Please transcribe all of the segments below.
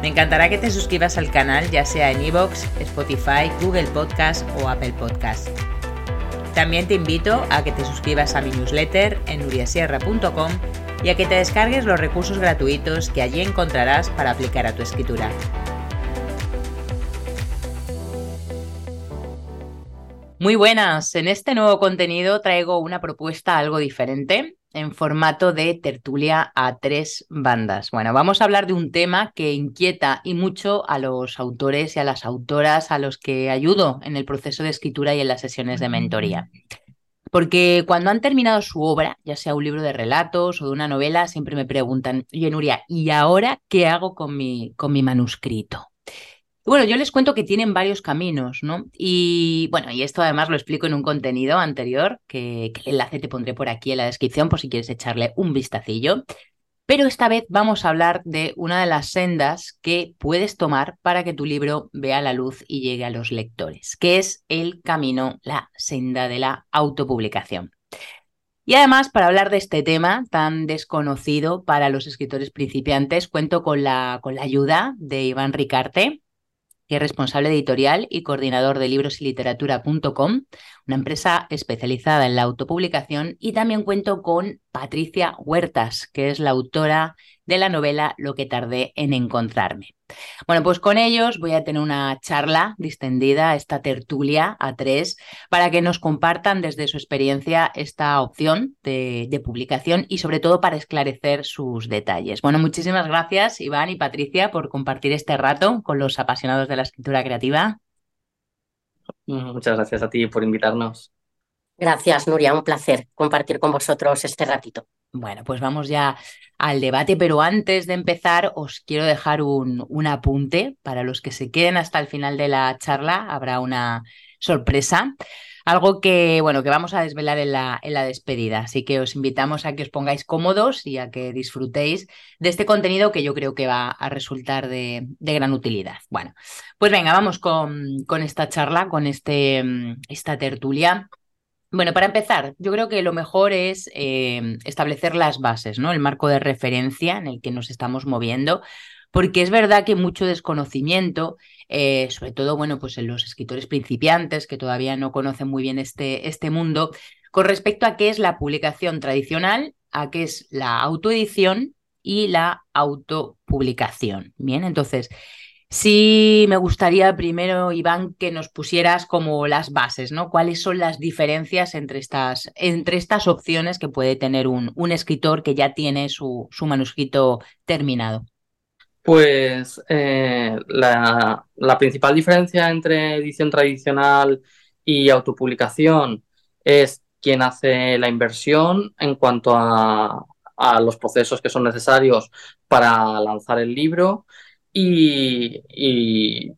me encantará que te suscribas al canal, ya sea en iVoox, Spotify, Google Podcast o Apple Podcast. También te invito a que te suscribas a mi newsletter en nuriasierra.com y a que te descargues los recursos gratuitos que allí encontrarás para aplicar a tu escritura. Muy buenas, en este nuevo contenido traigo una propuesta algo diferente en formato de tertulia a tres bandas. Bueno, vamos a hablar de un tema que inquieta y mucho a los autores y a las autoras a los que ayudo en el proceso de escritura y en las sesiones de mentoría. Porque cuando han terminado su obra, ya sea un libro de relatos o de una novela, siempre me preguntan, oye Nuria, ¿y ahora qué hago con mi, con mi manuscrito? Bueno, yo les cuento que tienen varios caminos, ¿no? Y bueno, y esto además lo explico en un contenido anterior, que, el enlace te pondré por aquí en la descripción por si quieres echarle un vistacillo. Pero esta vez vamos a hablar de una de las sendas que puedes tomar para que tu libro vea la luz y llegue a los lectores, que es el camino, la senda de la autopublicación. Y además, para hablar de este tema tan desconocido para los escritores principiantes, cuento con la, con la ayuda de Iván Ricarte, es responsable editorial y coordinador de libros y literatura.com, una empresa especializada en la autopublicación, y también cuento con Patricia Huertas, que es la autora de la novela Lo que tardé en encontrarme. Bueno, pues con ellos voy a tener una charla distendida, esta tertulia a tres, para que nos compartan desde su experiencia esta opción de, de, publicación y sobre todo para esclarecer sus detalles. Bueno, muchísimas gracias Iván y Patricia por compartir este rato con los apasionados de la escritura creativa. Muchas gracias a ti por invitarnos. Gracias, Nuria. Un placer compartir con vosotros este ratito. Bueno, pues vamos ya al debate, pero antes de empezar os quiero dejar un, un, apunte. Para los que se queden hasta el final de la charla habrá una sorpresa. Algo que, bueno, que vamos a desvelar en la, en la despedida. Así que os invitamos a que os pongáis cómodos y a que disfrutéis de este contenido que yo creo que va a resultar de, de gran utilidad. Bueno, pues venga, vamos con, con esta charla, con este, esta tertulia. Bueno, para empezar, yo creo que lo mejor es eh, establecer las bases, ¿no? El marco de referencia en el que nos estamos moviendo, porque es verdad que mucho desconocimiento, eh, sobre todo, bueno, pues en los escritores principiantes que todavía no conocen muy bien este, este mundo, con respecto a qué es la publicación tradicional, a qué es la autoedición y la autopublicación. Bien, entonces, Sí, me gustaría primero, Iván, que nos pusieras como las bases, ¿no? ¿Cuáles son las diferencias entre estas, entre estas opciones que puede tener un, un escritor que ya tiene su, su manuscrito terminado? Pues eh, la, la, principal diferencia entre edición tradicional y autopublicación es quien hace la inversión en cuanto a, a los procesos que son necesarios para lanzar el libro y, y,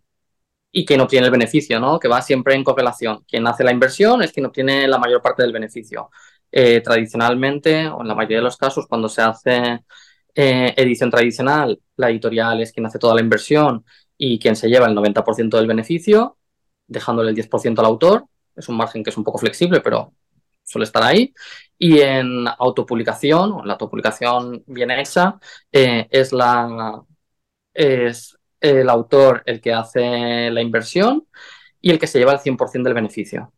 y quien obtiene el beneficio, ¿no? Que va siempre en correlación. Quien hace la inversión es quien obtiene la mayor parte del beneficio. Eh, tradicionalmente, o en la mayoría de los casos, cuando se hace eh, edición tradicional, la editorial es quien hace toda la inversión y quien se lleva el 90% del beneficio, dejándole el 10% al autor. Es un margen que es un poco flexible, pero suele estar ahí. Y en autopublicación, o en la autopublicación bien hecha, eh, es la es el autor el que hace la inversión y el que se lleva el 100% del beneficio.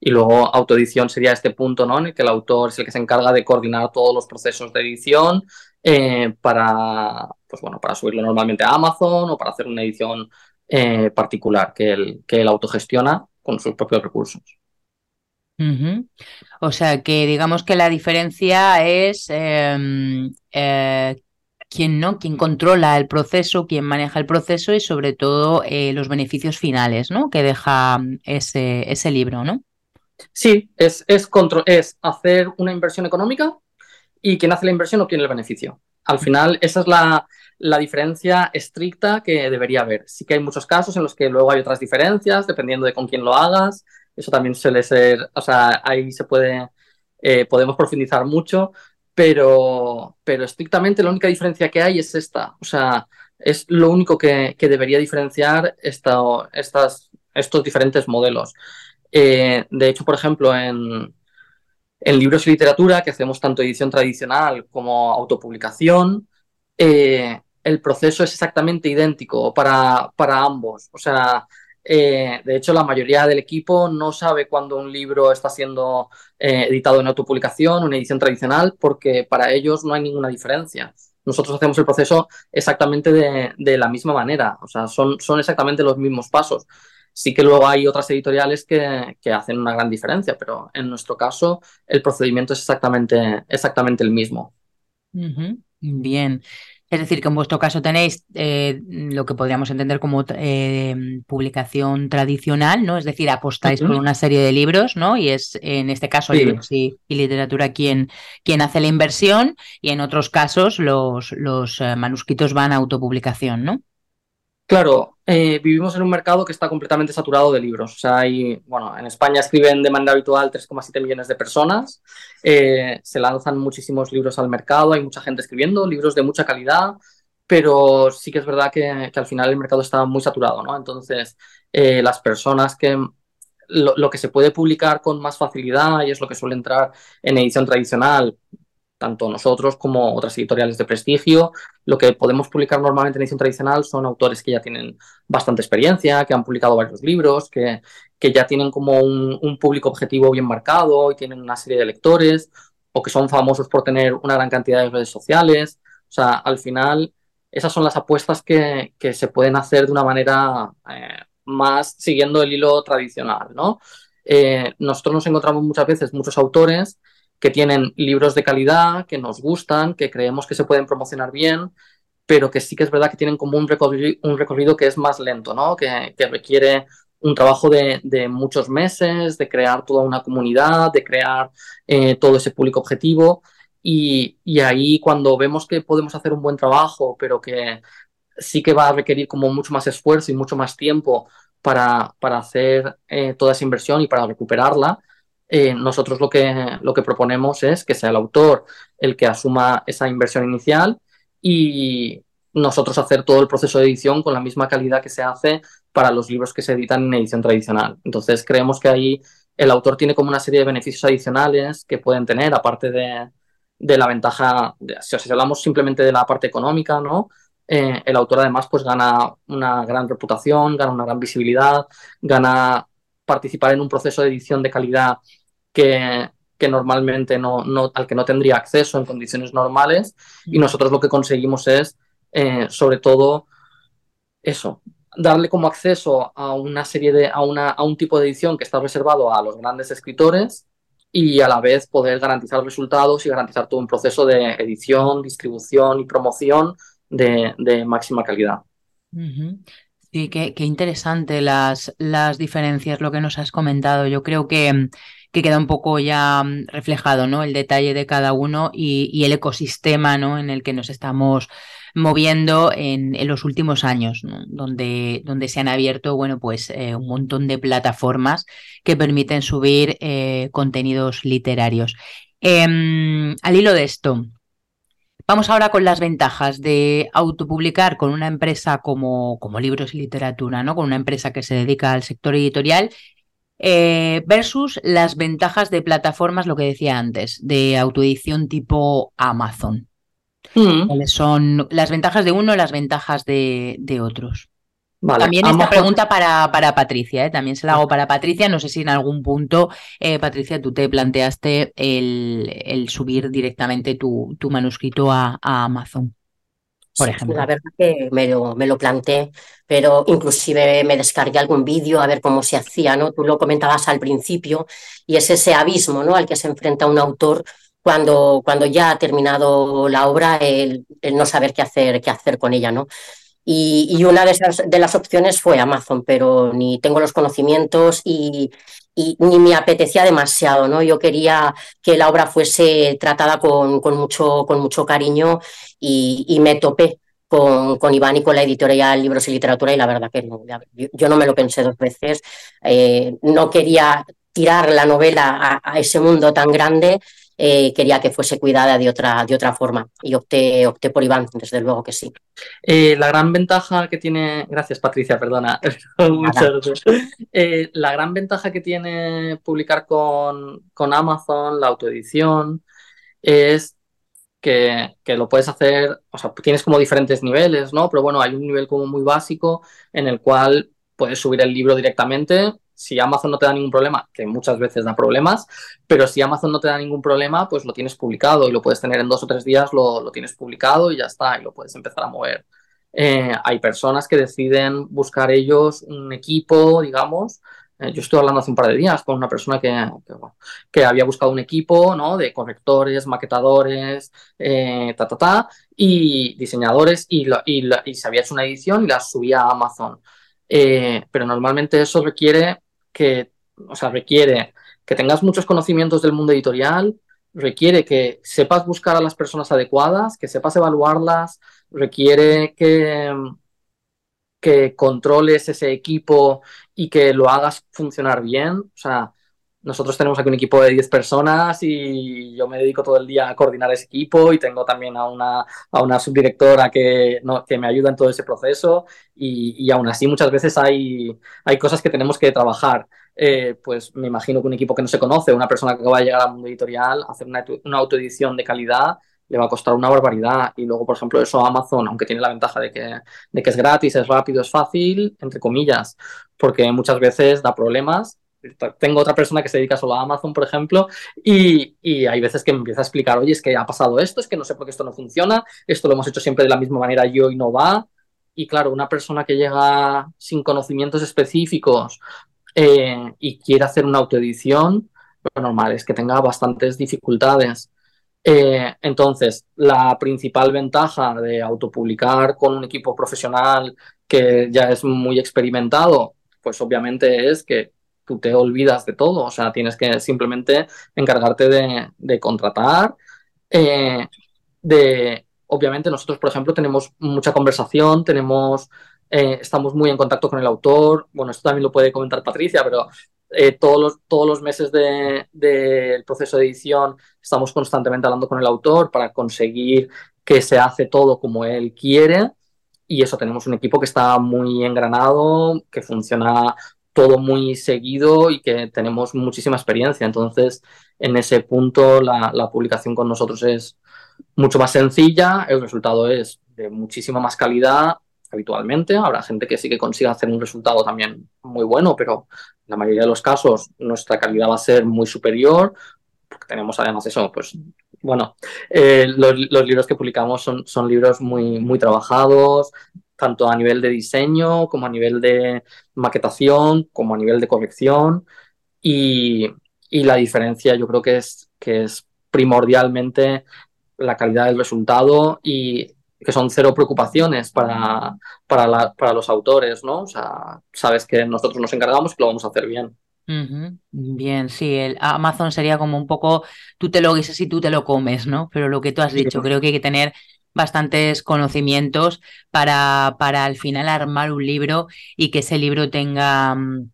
Y luego autoedición sería este punto ¿no? en el que el autor es el que se encarga de coordinar todos los procesos de edición eh, para, pues bueno, para subirlo normalmente a Amazon o para hacer una edición eh, particular que él, que él autogestiona con sus propios recursos. O sea que digamos que la diferencia es em, eh, quién no, quién controla el proceso, quién maneja el proceso y sobre todo eh, los beneficios finales, ¿no? Que deja mm, ese, ese libro, ¿no? Sí, es, es, es hacer una inversión económica y quién hace la inversión o quién el beneficio. Al final, esa es la, la diferencia estricta que debería haber. Sí que hay muchos casos en los que luego hay otras diferencias, dependiendo de con quién lo hagas. Eso también suele ser, o sea, ahí se puede, eh, podemos profundizar mucho, pero, pero estrictamente la única diferencia que hay es esta. O sea, es lo único que, debería diferenciar estas, estos diferentes modelos. Eh, de hecho, por ejemplo, en, en libros y literatura, que hacemos tanto edición tradicional como autopublicación, eh, el proceso es exactamente idéntico para, para ambos. O sea, eh, de hecho, la mayoría del equipo no sabe cuándo un libro está siendo eh, editado en autopublicación, una edición tradicional, porque para ellos no hay ninguna diferencia. Nosotros hacemos el proceso exactamente de, la misma manera, o sea, son, son, exactamente los mismos pasos. Sí que luego hay otras editoriales que, hacen una gran diferencia, pero en nuestro caso el procedimiento es exactamente, exactamente el mismo. Bien. Es decir, que en vuestro caso tenéis eh, lo que podríamos entender como eh, publicación tradicional, ¿no? Es decir, apostáis por una serie de libros, ¿no? Y es en este caso libros y, literatura quien, quien hace la inversión y en otros casos los, los eh, manuscritos van a autopublicación, ¿no? Claro, eh, vivimos en un mercado que está completamente saturado de libros. O sea, hay, bueno, en España escriben de manera habitual 3,7 millones de personas, eh, se lanzan muchísimos libros al mercado, hay mucha gente escribiendo, libros de mucha calidad, pero sí que es verdad que, al final el mercado está muy saturado, ¿no? Entonces, eh, las personas que lo, lo, que se puede publicar con más facilidad y es lo que suele entrar en edición tradicional, tanto nosotros como otras editoriales de prestigio. Lo que podemos publicar normalmente en edición tradicional son autores que ya tienen bastante experiencia, que han publicado varios libros, que, que ya tienen como un, público objetivo bien marcado y tienen una serie de lectores, o que son famosos por tener una gran cantidad de redes sociales. O sea, al final, esas son las apuestas que, que se pueden hacer de una manera eh, más siguiendo el hilo tradicional, ¿no? Eh, nosotros nos encontramos muchas veces muchos autores que tienen libros de calidad, que nos gustan, que creemos que se pueden promocionar bien, pero que sí que es verdad que tienen como un recorrido, un recorrido que es más lento, ¿no? que, requiere un trabajo de, muchos meses, de crear toda una comunidad, de crear eh, todo ese público objetivo. Y, ahí cuando vemos que podemos hacer un buen trabajo, pero que sí que va a requerir como mucho más esfuerzo y mucho más tiempo para, para hacer eh, toda esa inversión y para recuperarla, eh, nosotros lo que, lo que proponemos es que sea el autor el que asuma esa inversión inicial y nosotros hacer todo el proceso de edición con la misma calidad que se hace para los libros que se editan en edición tradicional. Entonces creemos que ahí el autor tiene como una serie de beneficios adicionales que pueden tener, aparte de, la ventaja, si hablamos simplemente de la parte económica, ¿no? Eh, el autor además pues gana una gran reputación, gana una gran visibilidad, gana participar en un proceso de edición de calidad que, normalmente no, no, al que no tendría acceso en condiciones normales y nosotros lo que conseguimos es, eh, sobre todo, eso, darle como acceso a una serie de, a, una, a un tipo de edición que está reservado a los grandes escritores y a la vez poder garantizar resultados y garantizar todo un proceso de edición, distribución y promoción de, de máxima calidad. Sí, qué, qué, interesante las, las diferencias, lo que nos has comentado. Yo creo que que queda un poco ya mm, reflejado, ¿no? El detalle de cada uno y, el ecosistema, ¿no? En el que nos estamos moviendo en, los últimos años, donde, donde, se han abierto, bueno, pues eh, un montón de plataformas que permiten subir eh, contenidos literarios. Em, al hilo de esto, Vamos ahora con las ventajas de autopublicar con una empresa como, como Libros y Literatura, ¿no? Con una empresa que se dedica al sector editorial eh, versus las ventajas de plataformas, lo que decía antes, de autoedición tipo Amazon. Mm. ¿Cuáles son las ventajas de uno y las ventajas de, otros? También esta pregunta para, para Patricia, ¿eh? también se la hago para Patricia. No sé si en algún punto, eh, Patricia, tú te planteaste el, subir directamente tu, tu manuscrito a Amazon por ejemplo. La verdad que me lo, me lo planteé, pero inclusive me descargué algún vídeo a ver cómo se hacía, ¿no? Tú lo comentabas al principio y es ese abismo, ¿no? Al que se enfrenta un autor cuando, cuando ya ha terminado la obra, el, no saber qué hacer, qué hacer con ella, ¿no? Y, y, una de, esas, de las opciones fue Amazon, pero ni tengo los conocimientos y, y ni me apetecía demasiado, ¿no? Yo quería que la obra fuese tratada con, mucho, con mucho cariño y, me topé con, con, Iván y con la editorial Libros y Literatura y la verdad que no, yo, yo no me lo pensé dos veces, eh, no quería tirar la novela a, a ese mundo tan grande eh, quería que fuese cuidada de otra, de otra forma y opté, opté por Iván, desde luego que sí. Eh, la gran ventaja que tiene, gracias Patricia, perdona, eh, la gran ventaja que tiene publicar con, con Amazon, la autoedición, es que, que, lo puedes hacer, o sea, tienes como diferentes niveles, ¿no? Pero bueno, hay un nivel como muy básico en el cual puedes subir el libro directamente si Amazon no te da ningún problema, que muchas veces da problemas, pero si Amazon no te da ningún problema, pues lo tienes publicado y lo puedes tener en dos o tres días, lo, lo tienes publicado y ya está, y lo puedes empezar a mover. Eh, hay personas que deciden buscar ellos un equipo, digamos. Eh, yo estoy hablando hace un par de días con una persona que, que, había buscado un equipo ¿no? de correctores, maquetadores, eh, ta, ta, ta, y diseñadores, y, lo, y, y se había hecho una edición y la subía a Amazon. Pero normalmente eso requiere que, o sea, requiere que tengas muchos conocimientos del mundo editorial, requiere que sepas buscar a las personas adecuadas, que sepas evaluarlas, requiere que, que controles ese equipo y que lo hagas funcionar bien. O sea, nosotros tenemos aquí un equipo de 10 personas y yo me dedico todo el día a coordinar ese equipo y tengo también a una, a una subdirectora que, no, que me ayuda en todo ese proceso y, y aún así muchas veces hay, hay cosas que tenemos que trabajar. Eh, pues me imagino que un equipo que no se conoce, una persona que va a llegar al mundo editorial, hacer una, una autoedición de calidad le va a costar una barbaridad. Y luego, por ejemplo, eso Amazon, aunque tiene la ventaja de que, de que es gratis, es rápido, es fácil, entre comillas, porque muchas veces da problemas tengo otra persona que se dedica solo a Amazon, por ejemplo, y, y, hay veces que me empieza a explicar, oye, es que ha pasado esto, es que no sé por qué esto no funciona, esto lo hemos hecho siempre de la misma manera yo y no va. Y claro, una persona que llega sin conocimientos específicos eh, y quiere hacer una autoedición, lo normal es que tenga bastantes dificultades. Eh, entonces, la principal ventaja de autopublicar con un equipo profesional que ya es muy experimentado, pues obviamente es que tú te olvidas de todo, o sea, tienes que simplemente encargarte de, contratar, eh, de, obviamente nosotros, por ejemplo, tenemos mucha conversación, tenemos, eh, estamos muy en contacto con el autor, bueno, esto también lo puede comentar Patricia, pero eh, todos, los, todos los meses del de, proceso de edición estamos constantemente hablando con el autor para conseguir que se hace todo como él quiere. Y eso, tenemos un equipo que está muy engranado, que funciona todo muy seguido y que tenemos muchísima experiencia. Entonces, en ese punto, la, publicación con nosotros es mucho más sencilla, el resultado es de muchísima más calidad habitualmente. Habrá gente que sí que consiga hacer un resultado también muy bueno, pero en la mayoría de los casos nuestra calidad va a ser muy superior, porque tenemos además eso, pues bueno, eh, los, los, libros que publicamos son, son libros muy, muy trabajados, tanto a nivel de diseño como a nivel de maquetación, como a nivel de corrección. Y, y la diferencia yo creo que es, que es primordialmente la calidad del resultado y que son cero preocupaciones para, para, la, para los autores, ¿no? O sea, sabes que nosotros nos encargamos y lo vamos a hacer bien. Uh -huh. Bien, sí, el Amazon sería como un poco, tú te lo guisas y tú te lo comes, ¿no? Pero lo que tú has dicho, creo que hay que tener bastantes conocimientos para, para al final armar un libro y que ese libro tenga um,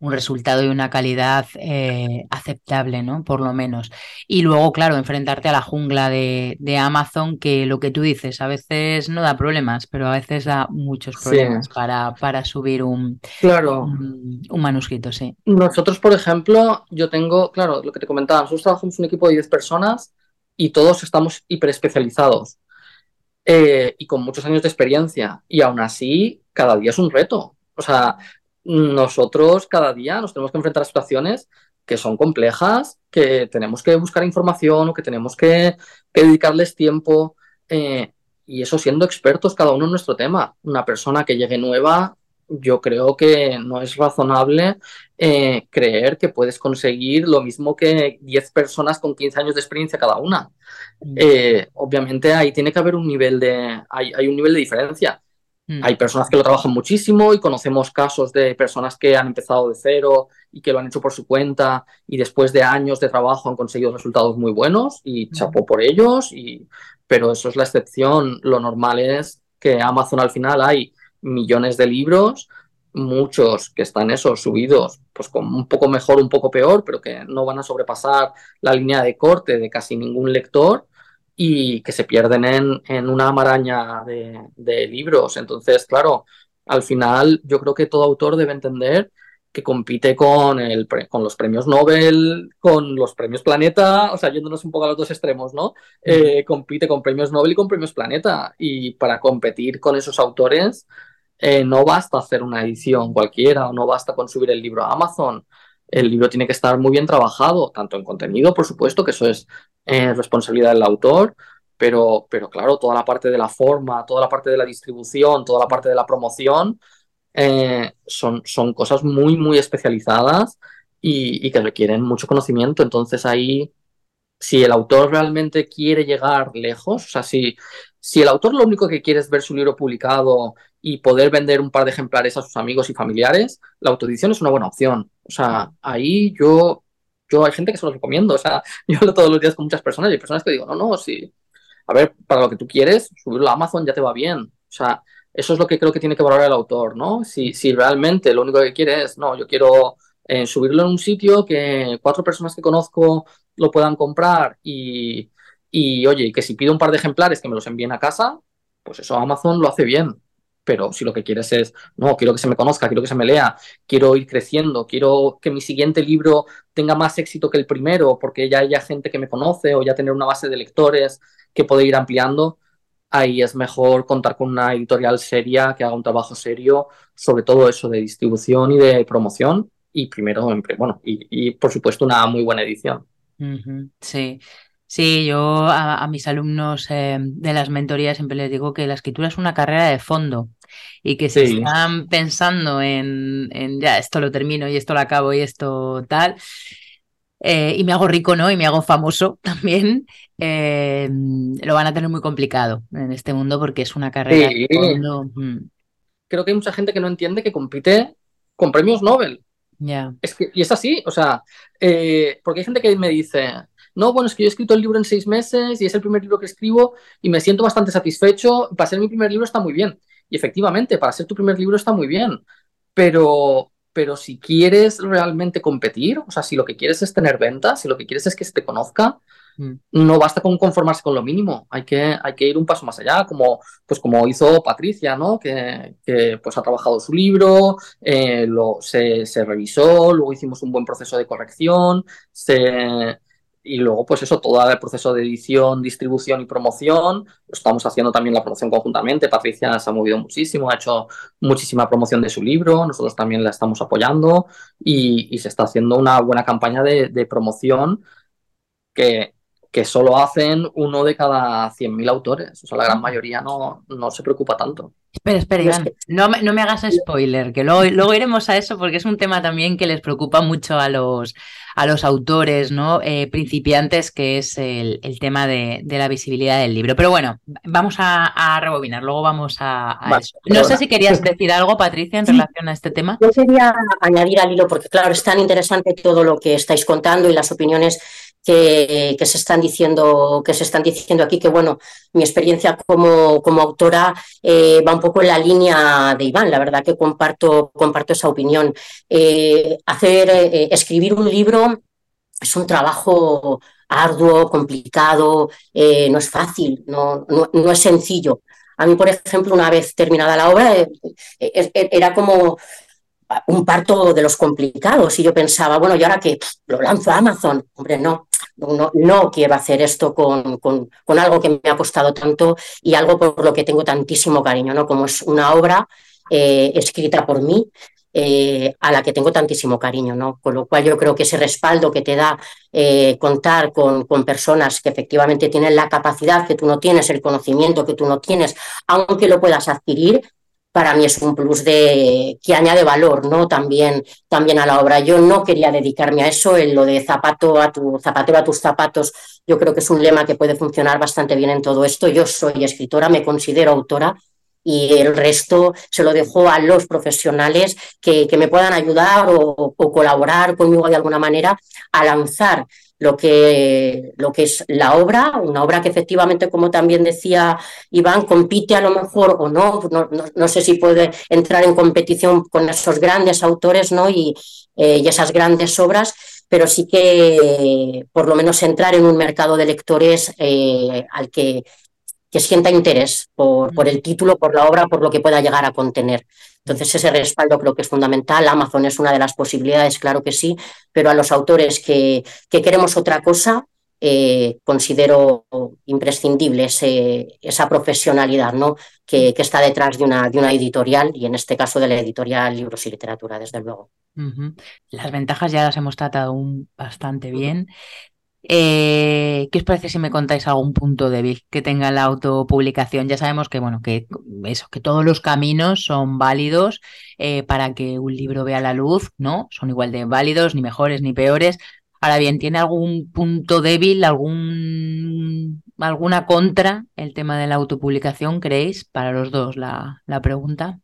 un resultado y una calidad eh, aceptable, ¿no? Por lo menos. Y luego, claro, enfrentarte a la jungla de, de, Amazon, que lo que tú dices, a veces no da problemas, pero a veces da muchos problemas sí. para, para subir un, claro. un, un, manuscrito, sí. Nosotros, por ejemplo, yo tengo, claro, lo que te comentaba, nosotros trabajamos un equipo de 10 personas y todos estamos hiperespecializados eh, y con muchos años de experiencia. Y aún así, cada día es un reto. O sea, nosotros cada día nos tenemos que enfrentar a situaciones que son complejas, que tenemos que buscar información o que tenemos que, dedicarles tiempo. Eh, y eso siendo expertos cada uno en nuestro tema. Una persona que llegue nueva, yo creo que no es razonable eh, creer que puedes conseguir lo mismo que 10 personas con 15 años de experiencia cada una. Eh, obviamente ahí tiene que haber un nivel de, hay, hay, un nivel de diferencia. Mm. Hay personas que lo trabajan muchísimo y conocemos casos de personas que han empezado de cero y que lo han hecho por su cuenta y después de años de trabajo han conseguido resultados muy buenos y chapó por ellos, y... pero eso es la excepción. Lo normal es que Amazon al final hay millones de libros, muchos que están esos subidos, pues con un poco mejor, un poco peor, pero que no van a sobrepasar la línea de corte de casi ningún lector y que se pierden en, una maraña de, libros. Entonces, claro, al final yo creo que todo autor debe entender que compite con, el, con los premios Nobel, con los premios Planeta, o sea, yéndonos un poco a los dos extremos, ¿no? Eh, compite con premios Nobel y con premios Planeta. Y para competir con esos autores, eh, no basta hacer una edición cualquiera o no basta con subir el libro a Amazon. El libro tiene que estar muy bien trabajado, tanto en contenido, por supuesto, que eso es eh, responsabilidad del autor, pero, pero claro, toda la parte de la forma, toda la parte de la distribución, toda la parte de la promoción, eh, son, son cosas muy, muy especializadas y, que requieren mucho conocimiento. Entonces ahí, si el autor realmente quiere llegar lejos, o sea, si, si el autor lo único que quiere es ver su libro publicado y poder vender un par de ejemplares a sus amigos y familiares, la autoedición es una buena opción. O sea, ahí yo yo hay gente que se lo recomiendo, o sea, yo hablo todos los días con muchas personas y hay personas que digo, no, no, sí, a ver, para lo que tú quieres, subirlo a Amazon ya te va bien. O sea, eso es lo que creo que tiene que valorar el autor, ¿no? Si, si realmente lo único que quiere es, no, yo quiero eh, subirlo en un sitio que cuatro personas que conozco lo puedan comprar y, y, oye, que si pido un par de ejemplares que me los envíen a casa, pues eso Amazon lo hace bien pero si lo que quieres es, no, quiero que se me conozca, quiero que se me lea, quiero ir creciendo, quiero que mi siguiente libro tenga más éxito que el primero, porque ya haya gente que me conoce o ya tener una base de lectores que puede ir ampliando, ahí es mejor contar con una editorial seria que haga un trabajo serio sobre todo eso de distribución y de promoción y primero, bueno, y, por supuesto una muy buena edición. Sí, Sí, yo a, mis alumnos eh, de las mentorías siempre les digo que la escritura es una carrera de fondo y que si están pensando en, ya esto lo termino y esto lo acabo y esto tal, eh, y me hago rico, ¿no? Y me hago famoso también, eh, lo van a tener muy complicado en este mundo porque es una carrera fondo. Mm. Creo que hay mucha gente que no entiende que compite con premios Nobel. Ya. Es que, y es así, o sea, porque hay gente que me dice, no, bueno, es que yo he escrito el libro en seis meses y es el primer libro que escribo y me siento bastante satisfecho. Para ser mi primer libro está muy bien. Y efectivamente, para ser tu primer libro está muy bien. Pero, pero si quieres realmente competir, o sea, si lo que quieres es tener ventas, si lo que quieres es que se te conozca, mm. no basta con conformarse con lo mínimo, hay que, hay que ir un paso más allá, como, pues como hizo Patricia, ¿no? Que, pues ha trabajado su libro, eh, lo, se, se, revisó, luego hicimos un buen proceso de corrección, se, y luego, pues eso, todo el proceso de edición, distribución y promoción. Estamos haciendo también la promoción conjuntamente. Patricia se ha movido muchísimo, ha hecho muchísima promoción de su libro. Nosotros también la estamos apoyando y, se está haciendo una buena campaña de, promoción que, que solo hacen uno de cada 100.000 autores. O sea, la gran mayoría no, no se preocupa tanto. Espera, espera, Iván. No me, no me hagas spoiler, que luego, luego, iremos a eso porque es un tema también que les preocupa mucho a los, a los autores ¿no? Eh, principiantes, que es el, tema de, la visibilidad del libro. Pero bueno, vamos a, rebobinar, luego vamos a, eso. No sé si querías decir algo, Patricia, en relación a este tema. Yo quería añadir al hilo, porque claro, es tan interesante todo lo que estáis contando y las opiniones que, se están diciendo, que se están diciendo aquí, que bueno, mi experiencia como, como autora eh, va un poco en la línea de Iván, la verdad que comparto, comparto esa opinión. Eh, hacer, eh, escribir un libro es un trabajo arduo, complicado, no es fácil, no, no, es sencillo. A mí, por ejemplo, una vez terminada la obra, era como un parto de los complicados y yo pensaba, bueno, ¿y ahora que lo lanzo a Amazon? Hombre, no, no, quiero hacer esto con, con, algo que me ha costado tanto y algo por lo que tengo tantísimo cariño, ¿no? Como es una obra eh, escrita por mí, eh, a la que tengo tantísimo cariño, ¿no? Con lo cual yo creo que ese respaldo que te da eh, contar con, con, personas que efectivamente tienen la capacidad que tú no tienes, el conocimiento que tú no tienes, aunque lo puedas adquirir, para mí es un plus de, que añade valor ¿no? también, también a la obra. Yo no quería dedicarme a eso, en lo de zapato a tu, zapatero a tus zapatos, yo creo que es un lema que puede funcionar bastante bien en todo esto. Yo soy escritora, me considero autora, y el resto se lo dejo a los profesionales que, me puedan ayudar o, colaborar conmigo de alguna manera a lanzar lo que, lo que es la obra, una obra que efectivamente, como también decía Iván, compite a lo mejor o no, no, sé si puede entrar en competición con esos grandes autores ¿no? y, eh, y esas grandes obras, pero sí que por lo menos entrar en un mercado de lectores eh, al que, que, sienta interés por, por, el título, por la obra, por lo que pueda llegar a contener. Entonces ese respaldo creo que es fundamental. Amazon es una de las posibilidades, claro que sí, pero a los autores que, que queremos otra cosa, eh, considero imprescindible esa profesionalidad ¿no? que, que, está detrás de una, de una editorial y en este caso de la editorial Libros y Literatura, desde luego. Las ventajas ya las hemos tratado bastante bien. Eh, ¿Qué os parece si me contáis algún punto débil que tenga la autopublicación? Ya sabemos que, bueno, que eso, que todos los caminos son válidos eh, para que un libro vea la luz, ¿no? Son igual de válidos, ni mejores ni peores. Ahora bien, ¿tiene algún punto débil, algún, alguna contra el tema de la autopublicación, creéis? Para los dos la, la pregunta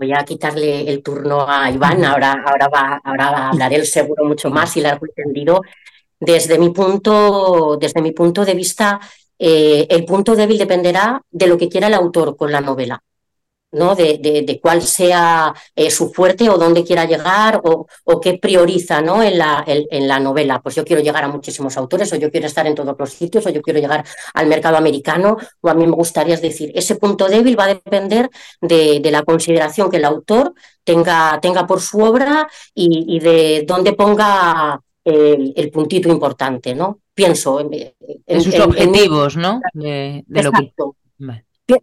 voy a quitarle el turno a Iván, ahora, ahora, va, ahora va a hablar él seguro mucho más y largo entendido. Desde mi punto, desde mi punto de vista, eh, el punto débil dependerá de lo que quiera el autor con la novela. ¿no? De, de, cuál sea eh, su fuerte o dónde quiera llegar o, qué prioriza ¿no? en, la, en, la novela. Pues yo quiero llegar a muchísimos autores o yo quiero estar en todos los sitios o yo quiero llegar al mercado americano o a mí me gustaría es decir, ese punto débil va a depender de, la consideración que el autor tenga, tenga por su obra y, de dónde ponga el, puntito importante, ¿no? Pienso en, en sus objetivos, ¿no? De, lo que...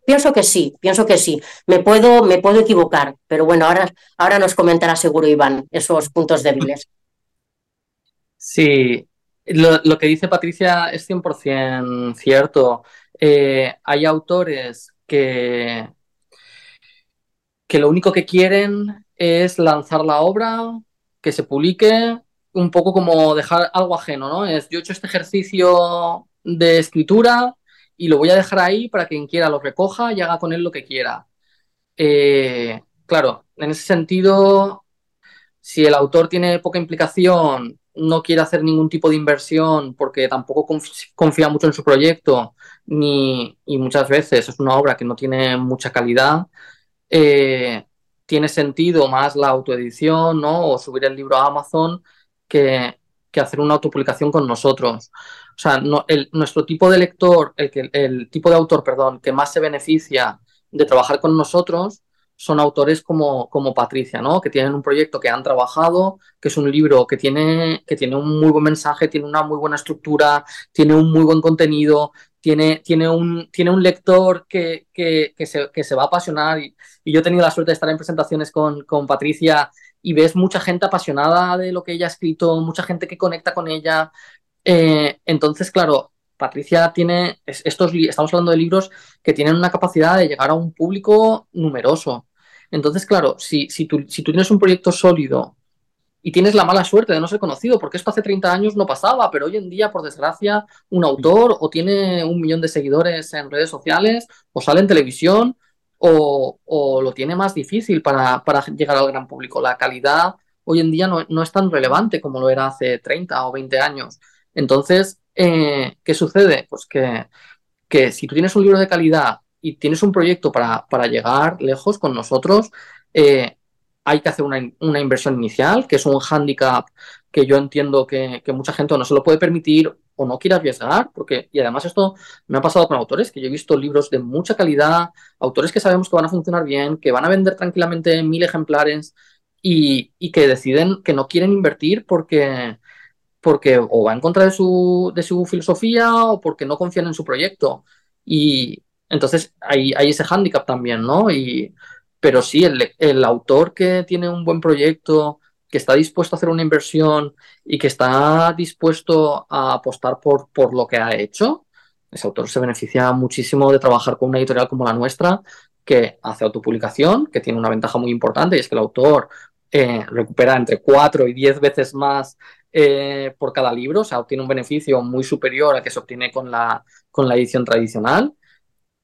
Pienso que sí, pienso que sí. Me puedo, me puedo equivocar, pero bueno, ahora, ahora nos comentará seguro Iván esos puntos débiles. Sí, lo, que dice Patricia es 100% cierto. Eh, hay autores que, que lo único que quieren es lanzar la obra, que se publique, un poco como dejar algo ajeno, ¿no? Es, yo he hecho este ejercicio de escritura, y lo voy a dejar ahí para quien quiera lo recoja y haga con él lo que quiera. Eh, claro, en ese sentido, si el autor tiene poca implicación, no quiere hacer ningún tipo de inversión porque tampoco confía mucho en su proyecto, ni, y muchas veces es una obra que no tiene mucha calidad, eh, tiene sentido más la autoedición ¿no? o subir el libro a Amazon que, que hacer una autopublicación con nosotros. O sea, nuestro tipo de lector, el, que, el tipo de autor, perdón, que más se beneficia de trabajar con nosotros son autores como, como Patricia, ¿no? Que tienen un proyecto que han trabajado, que es un libro que tiene, que tiene un muy buen mensaje, tiene una muy buena estructura, tiene un muy buen contenido, tiene, tiene, un, tiene un lector que, que, se, que se, va a apasionar. Y, y, yo he tenido la suerte de estar en presentaciones con, con Patricia y ves mucha gente apasionada de lo que ella ha escrito, mucha gente que conecta con ella, eh, entonces, claro, Patricia tiene estos, estamos hablando de libros que tienen una capacidad de llegar a un público numeroso. Entonces, claro, si, si, tú, si tú tienes un proyecto sólido y tienes la mala suerte de no ser conocido, porque esto hace 30 años no pasaba, pero hoy en día, por desgracia, un autor o tiene un millón de seguidores en redes sociales, o sale en televisión, o, lo tiene más difícil para, llegar al gran público. La calidad hoy en día no, es tan relevante como lo era hace 30 o 20 años. Entonces, eh, ¿qué sucede? Pues que, si tú tienes un libro de calidad y tienes un proyecto para, para llegar lejos con nosotros, eh, hay que hacer una, una, inversión inicial, que es un hándicap que yo entiendo que, que, mucha gente no se lo puede permitir o no quiere arriesgar, porque, y además esto me ha pasado con autores, que yo he visto libros de mucha calidad, autores que sabemos que van a funcionar bien, que van a vender tranquilamente mil ejemplares y, y que deciden que no quieren invertir porque, porque o va en contra de su, de su filosofía o porque no confían en su proyecto. Y entonces hay, hay ese hándicap también, ¿no? Y, pero sí, el, el, autor que tiene un buen proyecto, que está dispuesto a hacer una inversión y que está dispuesto a apostar por, por lo que ha hecho, ese autor se beneficia muchísimo de trabajar con una editorial como la nuestra, que hace autopublicación, que tiene una ventaja muy importante y es que el autor eh, recupera entre cuatro y diez veces más eh, por cada libro, o sea, obtiene un beneficio muy superior al que se obtiene con la, con la edición tradicional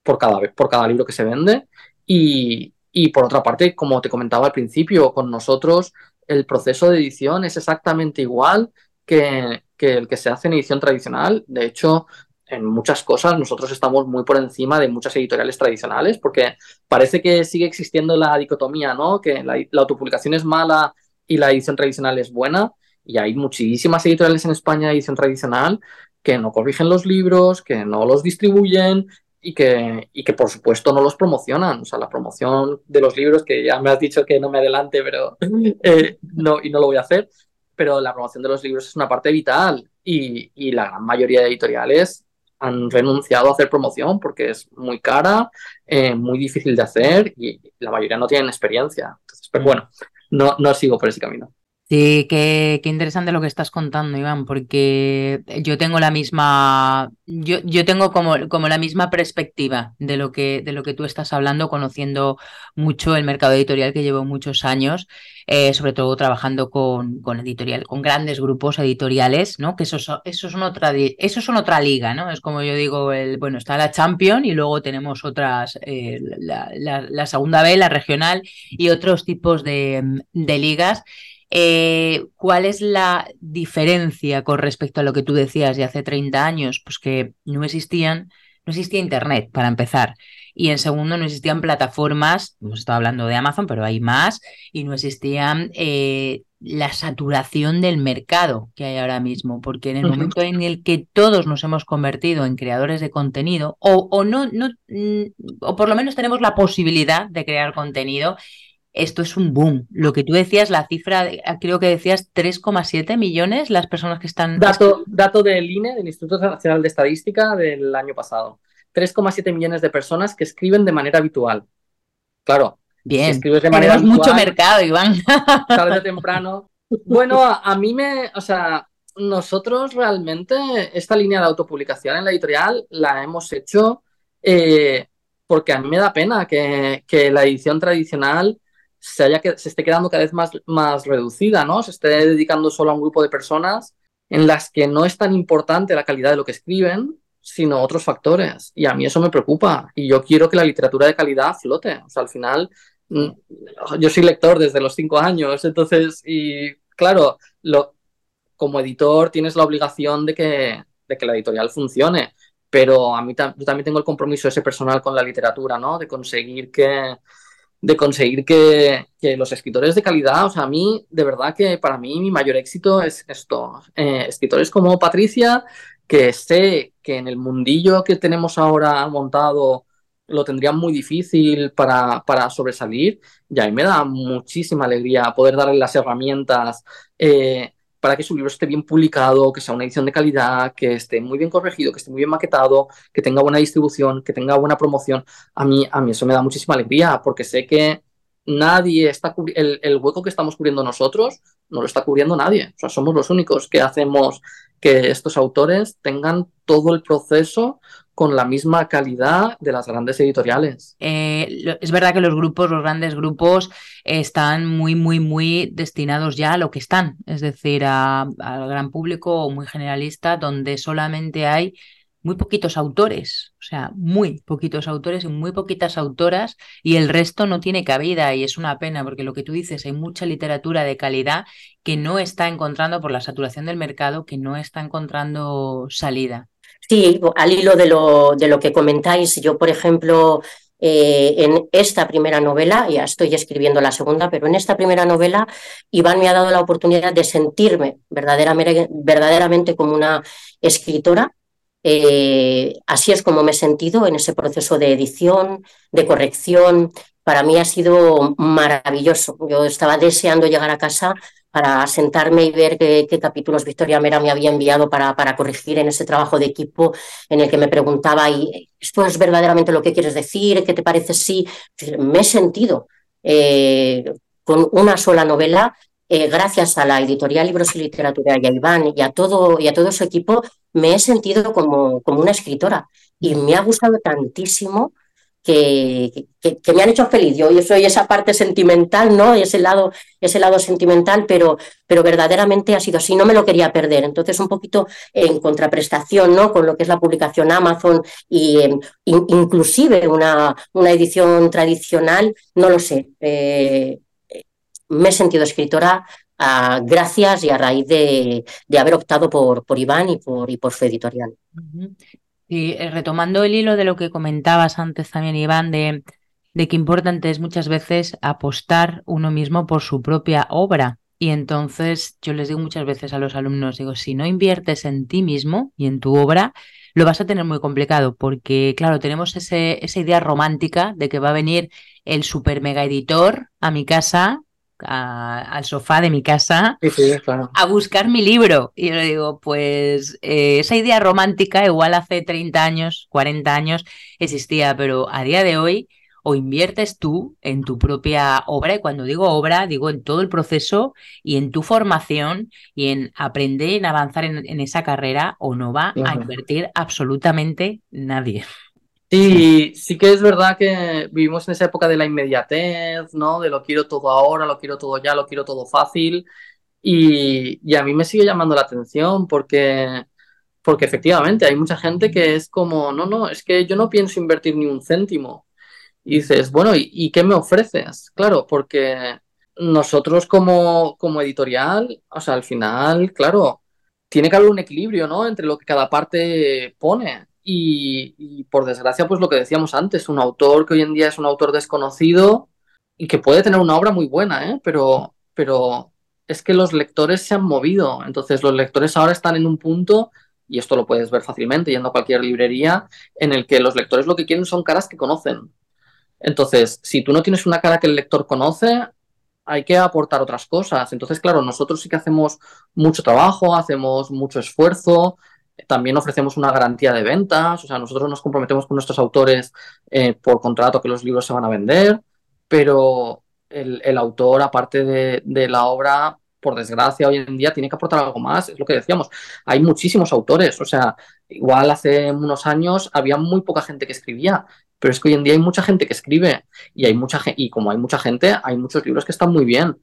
por cada, por cada libro que se vende. Y, y por otra parte, como te comentaba al principio, con nosotros el proceso de edición es exactamente igual que, el que se hace en edición tradicional. De hecho, en muchas cosas nosotros estamos muy por encima de muchas editoriales tradicionales porque parece que sigue existiendo la dicotomía, ¿no? Que la, la, autopublicación es mala y la edición tradicional es buena y hay muchísimas editoriales en España de edición tradicional que no corrigen los libros, que no los distribuyen y que, y que por supuesto no los promocionan. O sea, la promoción de los libros, que ya me has dicho que no me adelante, pero eh, no, y no lo voy a hacer, pero la promoción de los libros es una parte vital y, y la gran mayoría de editoriales han renunciado a hacer promoción porque es muy cara, eh, muy difícil de hacer y la mayoría no tienen experiencia. Entonces, pero bueno, no, no sigo por ese camino. Sí, qué, interesante lo que estás contando, Iván, porque yo tengo la misma, yo, yo tengo como, como, la misma perspectiva de lo, que, de lo que tú estás hablando, conociendo mucho el mercado editorial que llevo muchos años, eh, sobre todo trabajando con, con, editorial, con grandes grupos editoriales, ¿no? Que esos, esos, son otra, esos son otra liga, ¿no? Es como yo digo, el, bueno, está la Champion y luego tenemos otras, eh, la, la, la segunda B, la regional y otros tipos de, de ligas. Eh, ¿Cuál es la diferencia con respecto a lo que tú decías de hace 30 años? Pues que no existían, no existía Internet para empezar. Y en segundo, no existían plataformas, hemos estado hablando de Amazon, pero hay más, y no existían eh, la saturación del mercado que hay ahora mismo, porque en el momento en el que todos nos hemos convertido en creadores de contenido, o, o no, no, mm, o por lo menos tenemos la posibilidad de crear contenido, esto es un boom. Lo que tú decías, la cifra, creo que decías 3,7 millones las personas que están... Dato, dato del INE, del Instituto Nacional de Estadística del año pasado. 3,7 millones de personas que escriben de manera habitual. Claro. Bien. Si escribes de manera habitual, mucho mercado, Iván. Tarde o temprano. Bueno, a, a mí me, o sea, nosotros realmente esta línea de autopublicación en la editorial la hemos hecho eh, porque a mí me da pena que, que la edición tradicional se, haya, se esté quedando cada vez más, más reducida, ¿no? Se esté dedicando solo a un grupo de personas en las que no es tan importante la calidad de lo que escriben, sino otros factores. Y a mí eso me preocupa. Y yo quiero que la literatura de calidad flote. O sea, al final, mm, yo soy lector desde los cinco años, entonces, y claro, como editor tienes la obligación de que, de que la editorial funcione. Pero a mí yo también tengo el compromiso ese personal con la literatura, ¿no? De conseguir que, de conseguir que, que, los escritores de calidad, o sea, a mí, de verdad que para mí mi mayor éxito es esto. Eh, escritores como Patricia, que sé que en el mundillo que tenemos ahora montado lo tendrían muy difícil para, para sobresalir, y a mí me da muchísima alegría poder darle las herramientas. Eh, para que su libro esté bien publicado, que sea una edición de calidad, que esté muy bien corregido, que esté muy bien maquetado, que tenga buena distribución, que tenga buena promoción. A mí, a mí eso me da muchísima alegría porque sé que nadie está el, el hueco que estamos cubriendo nosotros no lo está cubriendo nadie. O sea, somos los únicos que hacemos que estos autores tengan todo el proceso con la misma calidad de las grandes editoriales. Eh, es verdad que los grupos, los grandes grupos, están muy, muy, muy destinados ya a lo que están, es decir, al gran público muy generalista, donde solamente hay muy poquitos autores, o sea, muy poquitos autores y muy poquitas autoras, y el resto no tiene cabida, y es una pena, porque lo que tú dices, hay mucha literatura de calidad que no está encontrando por la saturación del mercado, que no está encontrando salida. Sí, al hilo de lo, de lo que comentáis, yo, por ejemplo, eh, en esta primera novela, ya estoy escribiendo la segunda, pero en esta primera novela, Iván me ha dado la oportunidad de sentirme verdaderamente, verdaderamente como una escritora. Eh, así es como me he sentido en ese proceso de edición, de corrección. Para mí ha sido maravilloso. Yo estaba deseando llegar a casa para sentarme y ver qué, capítulos Victoria Mera me había enviado para, corregir en ese trabajo de equipo en el que me preguntaba, ¿y esto es verdaderamente lo que quieres decir? ¿Qué te parece si? Me he sentido eh, con una sola novela, eh, gracias a la editorial Libros y Literatura y a Iván y a todo, y a todo su equipo, me he sentido como, como una escritora y me ha gustado tantísimo que, que, me han hecho feliz. Yo, yo soy esa parte sentimental, ¿no? Ese lado, ese lado sentimental, pero, pero verdaderamente ha sido así, no me lo quería perder. Entonces, un poquito en contraprestación, ¿no? Con lo que es la publicación Amazon y em, inclusive una, una edición tradicional, no lo sé. Eh, me he sentido escritora ah, gracias y a raíz de, de, haber optado por, por Iván y por, y por su editorial. Y eh, retomando el hilo de lo que comentabas antes también, Iván, de, de que importante es muchas veces apostar uno mismo por su propia obra. Y entonces yo les digo muchas veces a los alumnos, digo, si no inviertes en ti mismo y en tu obra, lo vas a tener muy complicado porque, claro, tenemos ese, esa idea romántica de que va a venir el super mega editor a mi casa al sofá de mi casa a buscar mi libro. Y yo le digo, pues eh, esa idea romántica igual hace 30 años, 40 años existía, pero a día de hoy o inviertes tú en tu propia obra, y cuando digo obra, digo en todo el proceso y en tu formación y en aprender, en avanzar en, esa carrera, o no va a invertir absolutamente nadie. Sí, sí que es verdad que vivimos en esa época de la inmediatez, ¿no? De lo quiero todo ahora, lo quiero todo ya, lo quiero todo fácil. Y, a mí me sigue llamando la atención porque, porque efectivamente hay mucha gente que es como, no, no, es que yo no pienso invertir ni un céntimo. Y dices, bueno, ¿y, qué me ofreces? Claro, porque nosotros como, como editorial, o sea, al final, claro, tiene que haber un equilibrio, ¿no? Entre lo que cada parte pone. Y, por desgracia, pues lo que decíamos antes, un autor que hoy en día es un autor desconocido y que puede tener una obra muy buena, ¿eh? pero, pero es que los lectores se han movido. Entonces los lectores ahora están en un punto, y esto lo puedes ver fácilmente yendo a cualquier librería, en el que los lectores lo que quieren son caras que conocen. Entonces, si tú no tienes una cara que el lector conoce, hay que aportar otras cosas. Entonces, claro, nosotros sí que hacemos mucho trabajo, hacemos mucho esfuerzo, también ofrecemos una garantía de ventas, o sea, nosotros nos comprometemos con nuestros autores eh, por contrato que los libros se van a vender, pero el, autor, aparte de, la obra, por desgracia, hoy en día tiene que aportar algo más, es lo que decíamos. Hay muchísimos autores, o sea, igual hace unos años había muy poca gente que escribía, pero es que hoy en día hay mucha gente que escribe y hay mucha y como hay mucha gente, hay muchos libros que están muy bien mm.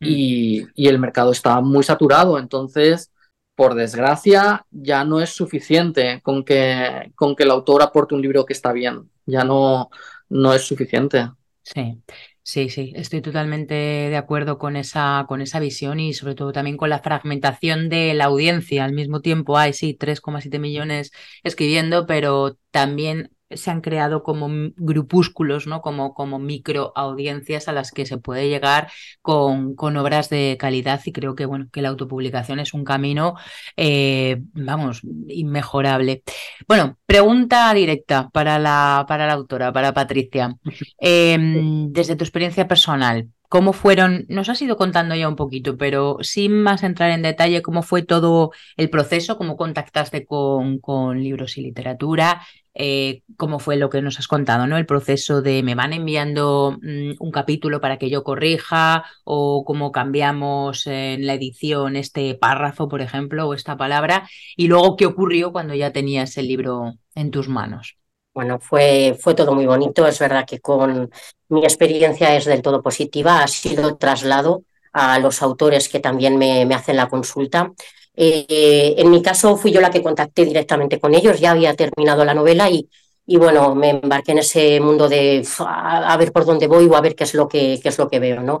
y, y el mercado está muy saturado, entonces por desgracia, ya no es suficiente con que, con que el autor aporte un libro que está bien. Ya no, no es suficiente. Sí. Sí, sí, estoy totalmente de acuerdo con esa, con esa visión y sobre todo también con la fragmentación de la audiencia. Al mismo tiempo hay, sí, 3,7 millones escribiendo, pero también se han creado como grupúsculos, ¿no? Como, como micro audiencias a las que se puede llegar con, con obras de calidad y creo que, bueno, que la autopublicación es un camino, eh, vamos, inmejorable. Bueno, pregunta directa para la, para la autora, para Patricia. Em, desde tu experiencia personal, cómo fueron, nos has ido contando ya un poquito, pero sin más entrar en detalle, cómo fue todo el proceso, cómo contactaste con, libros y literatura, eh, cómo fue lo que nos has contado, ¿no? El proceso de me van enviando mm, un capítulo para que yo corrija o cómo cambiamos en la edición este párrafo, por ejemplo, o esta palabra, y luego qué ocurrió cuando ya tenías el libro en tus manos. Bueno, fue, fue todo muy bonito. Es verdad que con mi experiencia es del todo positiva. Ha sido traslado a los autores que también me, me hacen la consulta. Eh, en mi caso fui yo la que contacté directamente con ellos, ya había terminado la novela y, y bueno, me embarqué en ese mundo de a, ver por dónde voy o a ver qué es lo que, qué es lo que veo, ¿no?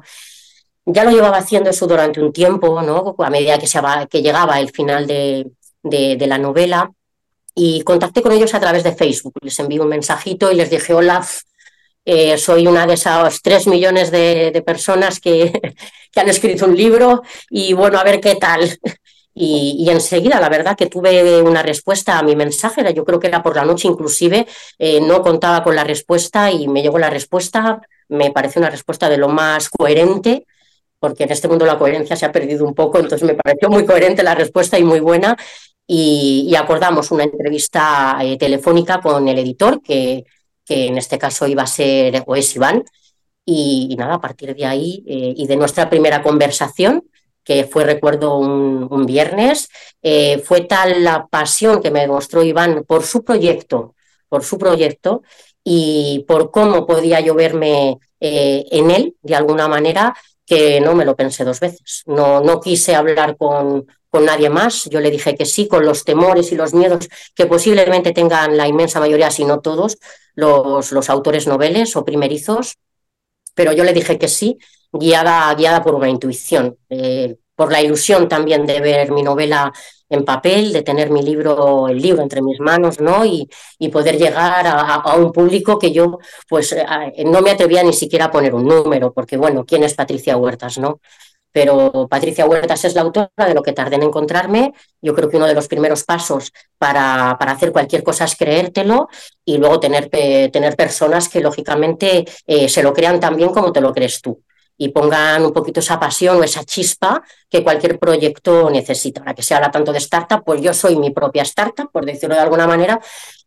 Ya lo llevaba haciendo eso durante un tiempo, ¿no? A medida que, se, que llegaba el final de, de, de la novela y contacté con ellos a través de Facebook. Les envié un mensajito y les dije, hola, eh, soy una de esas tres millones de, personas que, que, han escrito un libro y bueno, a ver qué tal. Y, enseguida, la verdad, que tuve una respuesta a mi mensaje, yo creo que era por la noche inclusive, eh, no contaba con la respuesta y me llegó la respuesta, me parece una respuesta de lo más coherente, porque en este mundo la coherencia se ha perdido un poco, entonces me pareció muy coherente la respuesta y muy buena y, acordamos una entrevista eh, telefónica con el editor, que, que, en este caso iba a ser o es Iván. Y, nada, a partir de ahí eh, y de nuestra primera conversación, que fue, recuerdo, un, viernes, eh, fue tal la pasión que me demostró Iván por su proyecto, por su proyecto, y por cómo podía yo verme en él, de alguna manera, que no me lo pensé dos veces. No, no quise hablar con, con nadie más. Yo le dije que sí, con los temores y los miedos que posiblemente tengan la inmensa mayoría, si no todos, los, los autores noveles o primerizos. Pero yo le dije que sí, guiada, guiada por una intuición, eh, por la ilusión también de ver mi novela en papel, de tener mi libro, el libro entre mis manos, ¿no? Y, y poder llegar a, un público que yo, pues, no me atrevía ni siquiera a poner un número, porque, bueno, ¿quién es Patricia Huertas, no? Pero Patricia Huertas es la autora de lo que tardé en encontrarme. Yo creo que uno de los primeros pasos para, para hacer cualquier cosa es creértelo y luego tener, eh, tener personas que, lógicamente, eh, se lo crean tan bien como te lo crees tú y pongan un poquito esa pasión o esa chispa que cualquier proyecto necesita. Para que se habla tanto de startup, pues yo soy mi propia startup, por decirlo de alguna manera,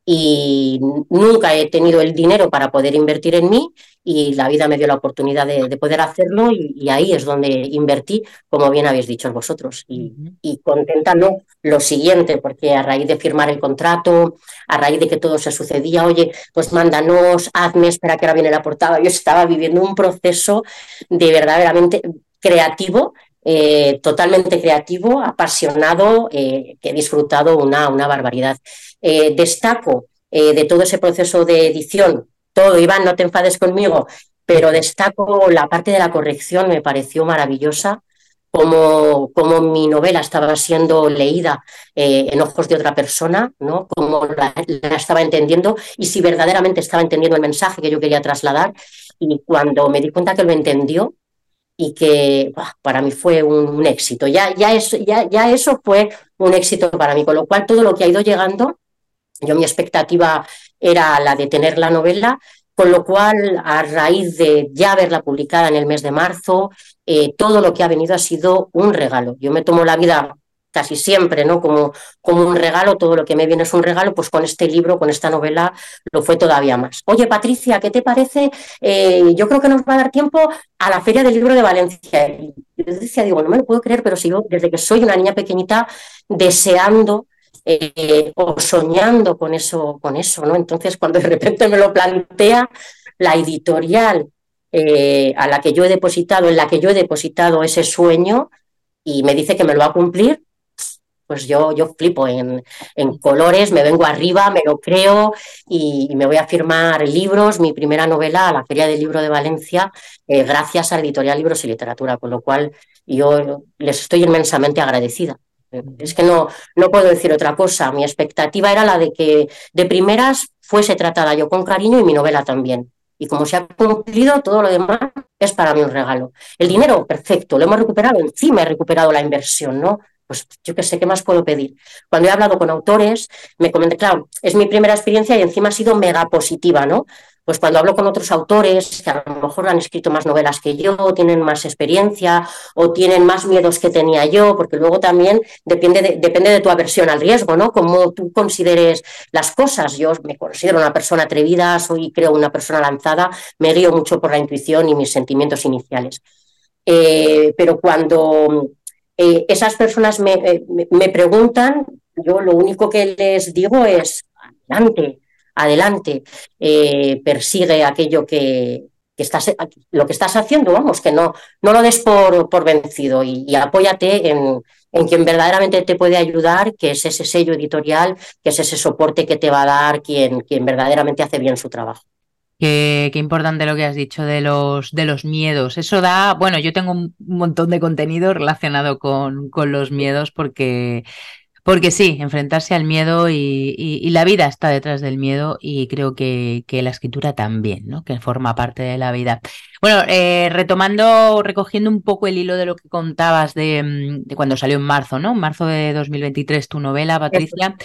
y nunca he tenido el dinero para poder invertir en mí y la vida me dio la oportunidad de, poder hacerlo y, ahí es donde invertí, como bien habéis dicho vosotros. Y, y contenta no lo siguiente, porque a raíz de firmar el contrato, a raíz de que todo se sucedía, oye, pues mándanos, hazme, espera que ahora viene la portada, yo estaba viviendo un proceso de verdaderamente creativo eh, totalmente creativo, apasionado, eh, que he disfrutado una, una barbaridad. Eh, destaco de todo ese proceso de edición, todo, Iván, no te enfades conmigo, pero destaco la parte de la corrección, me pareció maravillosa. Como, como mi novela estaba siendo leída en ojos de otra persona, ¿no? Como la, estaba entendiendo y si verdaderamente estaba entendiendo el mensaje que yo quería trasladar. Y cuando me di cuenta que lo entendió, y que para mí fue un, éxito. Ya, ya, eso, ya, ya eso fue un éxito para mí, con lo cual todo lo que ha ido llegando, yo mi expectativa era la de tener la novela, con lo cual a raíz de ya verla publicada en el mes de marzo, eh, todo lo que ha venido ha sido un regalo. Yo me tomo la vida casi siempre, ¿no? Como, como un regalo, todo lo que me viene es un regalo, pues con este libro, con esta novela, lo fue todavía más. Oye, Patricia, ¿qué te parece? Eh, yo creo que nos va a dar tiempo a la Feria del Libro de Valencia. Y yo decía, digo, no me lo puedo creer, pero si yo desde que soy una niña pequeñita deseando eh, o soñando con eso, con eso, ¿no? Entonces, cuando de repente me lo plantea la editorial eh, a la que yo he depositado, en la que yo he depositado ese sueño, y me dice que me lo va a cumplir, pues yo, yo flipo en, en, colores, me vengo arriba, me lo creo y, me voy a firmar libros, mi primera novela a la Feria del Libro de Valencia, eh, gracias a editorial Libros y Literatura, con lo cual yo les estoy inmensamente agradecida. Es que no, no puedo decir otra cosa. Mi expectativa era la de que de primeras fuese tratada yo con cariño y mi novela también. Y como se ha cumplido, todo lo demás es para mí un regalo. El dinero, perfecto, lo hemos recuperado, encima he recuperado la inversión, ¿no? Pues yo qué sé, ¿qué más puedo pedir? Cuando he hablado con autores, me comenté, claro, es mi primera experiencia y encima ha sido mega positiva, ¿no? Pues cuando hablo con otros autores que a lo mejor han escrito más novelas que yo, tienen más experiencia o tienen más miedos que tenía yo, porque luego también depende de, depende de tu aversión al riesgo, ¿no? Cómo tú consideres las cosas. Yo me considero una persona atrevida, soy creo una persona lanzada, me guío mucho por la intuición y mis sentimientos iniciales. Eh, pero cuando eh, esas personas eh, me, preguntan, yo lo único que les digo es, adelante, adelante, eh, persigue aquello que, estás, lo que estás haciendo, vamos, que no, no lo des por, por vencido y, apóyate en, en, quien verdaderamente te puede ayudar, que es ese sello editorial, que es ese soporte que te va a dar quien, quien verdaderamente hace bien su trabajo. Qué, importante lo que has dicho de los, de los miedos. Eso da, bueno, yo tengo un montón de contenido relacionado con, con los miedos porque porque sí, enfrentarse al miedo y, la vida está detrás del miedo y creo que, la escritura también, ¿no? Que forma parte de la vida. Bueno, eh, retomando, recogiendo un poco el hilo de lo que contabas de, mm, de, cuando salió en marzo, ¿no? En marzo de 2023 tu novela, Patricia.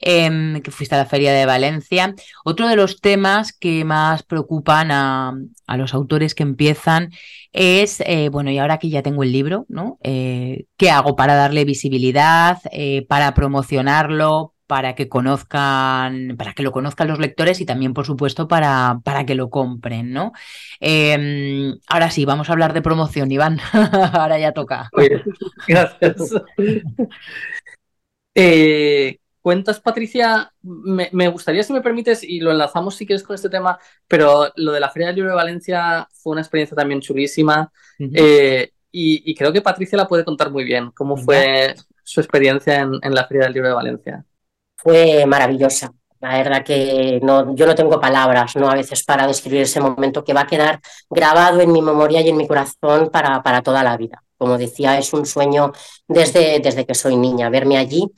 Em, que fuiste a la Feria de Valencia. Otro de los temas que más preocupan a, los autores que empiezan es, eh, bueno, y ahora que ya tengo el libro, ¿no? Eh, ¿Qué hago para darle visibilidad, eh, para promocionarlo, para que conozcan, para que lo conozcan los lectores y también, por supuesto, para, para que lo compren, ¿no? Em, ahora sí, vamos a hablar de promoción, Iván. ahora ya toca. gracias. cuentas, Patricia, me, gustaría, si me permites, y lo enlazamos si quieres con este tema, pero lo de la Feria del Libro de Valencia fue una experiencia también chulísima. Eh, y, creo que Patricia la puede contar muy bien, cómo fue su experiencia en, en la Feria del Libro de Valencia. Fue maravillosa. La verdad que no, yo no tengo palabras, ¿no? A veces para describir ese momento que va a quedar grabado en mi memoria y en mi corazón para, para toda la vida. Como decía, es un sueño desde, desde que soy niña. Verme allí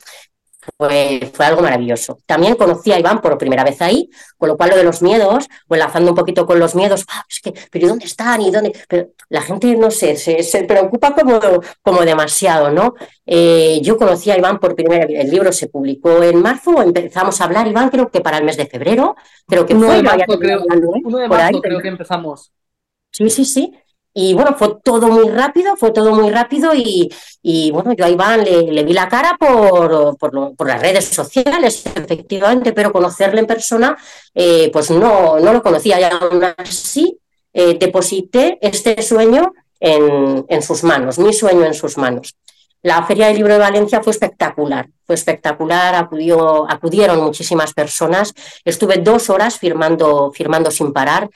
fue, fue, algo maravilloso. También conocí a Iván por primera vez ahí, con lo cual lo de los miedos, o enlazando un poquito con los miedos, ah, es que, pero ¿dónde están? ¿Y dónde? Pero la gente, no sé, se, se preocupa como, como demasiado, ¿no? Eh, yo conocí a Iván por primera vez, el libro se publicó en marzo, empezamos a hablar, Iván, creo que para el mes de febrero, creo que uno De marzo, creo, ¿eh? uno de marzo creo que empezamos. Sí, sí, sí. Y bueno, fue todo muy rápido, fue todo muy rápido y, y bueno, yo a Iván le, vi la cara por, por, las redes sociales, efectivamente, pero conocerle en persona, eh, pues no, no lo conocía y aún así eh, deposité este sueño en, en sus manos, mi sueño en sus manos. La Feria del Libro de Valencia fue espectacular, fue espectacular, acudió, acudieron muchísimas personas, estuve dos horas firmando, firmando sin parar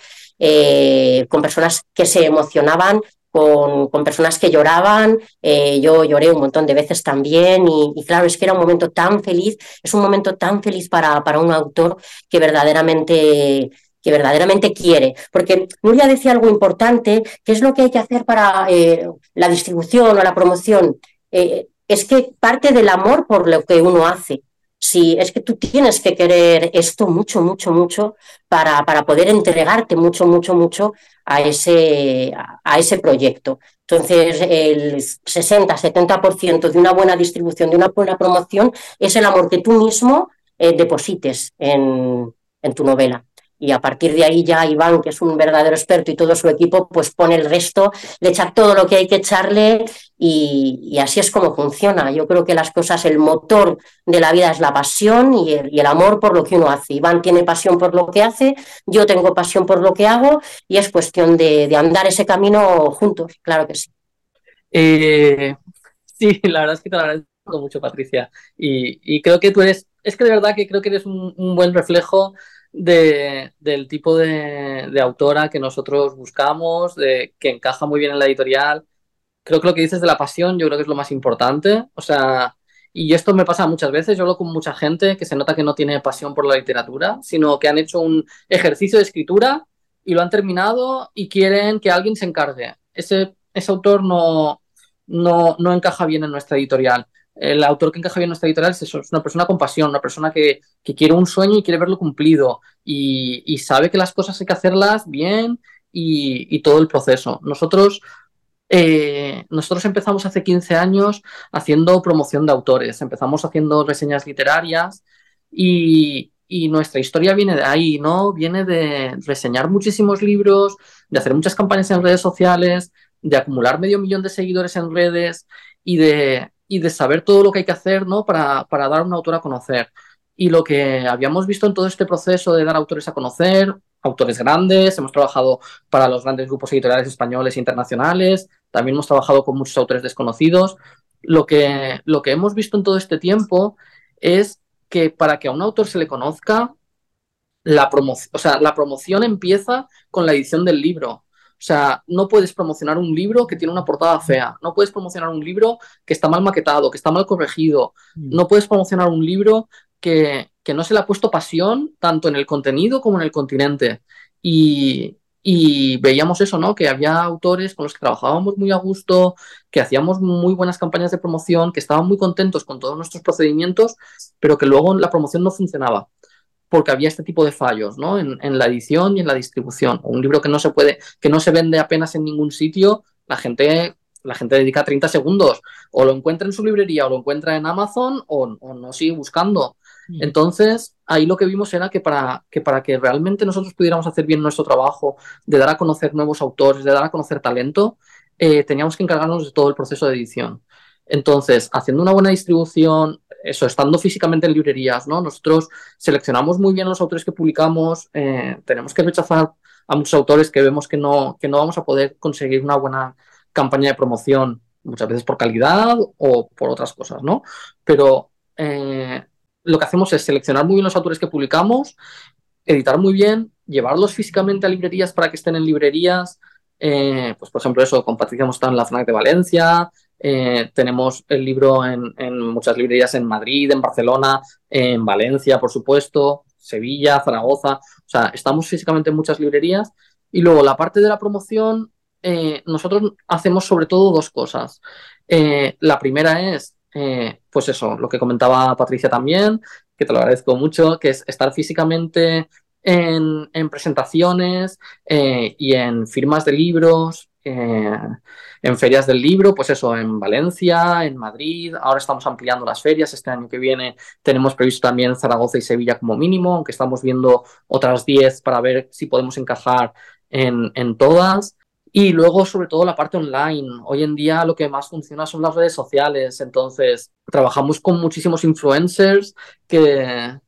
eh, con personas que se emocionaban, con, con personas que lloraban. Eh, yo lloré un montón de veces también y, claro, es que era un momento tan feliz, es un momento tan feliz para, para un autor que verdaderamente que verdaderamente quiere. Porque Nuria decía algo importante, que es lo que hay que hacer para eh, la distribución o la promoción. es que parte del amor por lo que uno hace si es que tú tienes que querer esto mucho, mucho, mucho para, para poder entregarte mucho, mucho, mucho a ese, a ese proyecto. Entonces, el 60-70% de una buena distribución, de una buena promoción, es el amor que tú mismo eh, deposites en, en tu novela y a partir de ahí ya Iván, que es un verdadero experto y todo su equipo, pues pone el resto, le echa todo lo que hay que echarle y, así es como funciona. Yo creo que las cosas, el motor de la vida es la pasión y el, amor por lo que uno hace. Iván tiene pasión por lo que hace, yo tengo pasión por lo que hago y es cuestión de, andar ese camino juntos, claro que sí. Eh, sí, la verdad es que te lo agradezco mucho, Patricia. Y, creo que tú eres, es que de verdad que creo que eres un buen reflejo de, del tipo de, autora que nosotros buscamos, de, que encaja muy bien en la editorial. Creo que lo que dices de la pasión, yo creo que es lo más importante. O sea, y esto me pasa muchas veces, yo hablo con mucha gente que se nota que no tiene pasión por la literatura, sino que han hecho un ejercicio de escritura y lo han terminado y quieren que alguien se encargue. Ese, ese autor no, no, no encaja bien en nuestra editorial el autor que encaja bien en nuestra editorial es, eso, es una persona con pasión, una persona que, quiere un sueño y quiere verlo cumplido y, sabe que las cosas hay que hacerlas bien y, todo el proceso. Nosotros, eh, nosotros empezamos hace 15 años haciendo promoción de autores, empezamos haciendo reseñas literarias y, y nuestra historia viene de ahí, ¿no? Viene de reseñar muchísimos libros, de hacer muchas campañas en redes sociales, de acumular medio millón de seguidores en redes y de, y de saber todo lo que hay que hacer ¿no? para, para dar a un autor a conocer. Y lo que habíamos visto en todo este proceso de dar autores a conocer, autores grandes, hemos trabajado para los grandes grupos editoriales españoles e internacionales, también hemos trabajado con muchos autores desconocidos. Lo que, lo que hemos visto en todo este tiempo es que para que a un autor se le conozca, la, o sea, la promoción empieza con la edición del libro. O sea, no puedes promocionar un libro que tiene una portada fea, no puedes promocionar un libro que está mal maquetado, que está mal corregido, mm. no puedes promocionar un libro que, no se le ha puesto pasión tanto en el contenido como en el continente. Y, veíamos eso, ¿no? Que había autores con los que trabajábamos muy a gusto, que hacíamos muy buenas campañas de promoción, que estaban muy contentos con todos nuestros procedimientos, pero que luego la promoción no funcionaba porque había este tipo de fallos, ¿no? En, la edición y en la distribución. Un libro que no se puede, que no se vende apenas en ningún sitio, la gente, la gente dedica 30 segundos, o lo encuentra en su librería, o lo encuentra en Amazon, o, no sigue buscando. Mm. Entonces, ahí lo que vimos era que para, que para que realmente nosotros pudiéramos hacer bien nuestro trabajo, de dar a conocer nuevos autores, de dar a conocer talento, eh, teníamos que encargarnos de todo el proceso de edición. Entonces, haciendo una buena distribución, eso, estando físicamente en librerías, ¿no? Nosotros seleccionamos muy bien los autores que publicamos, eh, tenemos que rechazar a muchos autores que vemos que no, que no vamos a poder conseguir una buena campaña de promoción, muchas veces por calidad o por otras cosas, ¿no? Pero eh, lo que hacemos es seleccionar muy bien los autores que publicamos, editar muy bien, llevarlos físicamente a librerías para que estén en librerías. Eh, pues por ejemplo, eso, con Patricia estado en la FNAC de Valencia, eh, tenemos el libro en, muchas librerías en Madrid, en Barcelona, en Valencia, por supuesto, Sevilla, Zaragoza. O sea, estamos físicamente en muchas librerías. Y luego la parte de la promoción, eh, nosotros hacemos sobre todo dos cosas. La primera es, eh, pues eso, lo que comentaba Patricia también, que te lo agradezco mucho, que es estar físicamente en, en presentaciones y en firmas de libros, en ferias del libro, pues eso, en Valencia, en Madrid, ahora estamos ampliando las ferias, este año que viene tenemos previsto también Zaragoza y Sevilla como mínimo, aunque estamos viendo otras 10 para ver si podemos encajar en, en todas. Y luego, sobre todo, la parte online. Hoy en día lo que más funciona son las redes sociales. Entonces, trabajamos con muchísimos influencers que...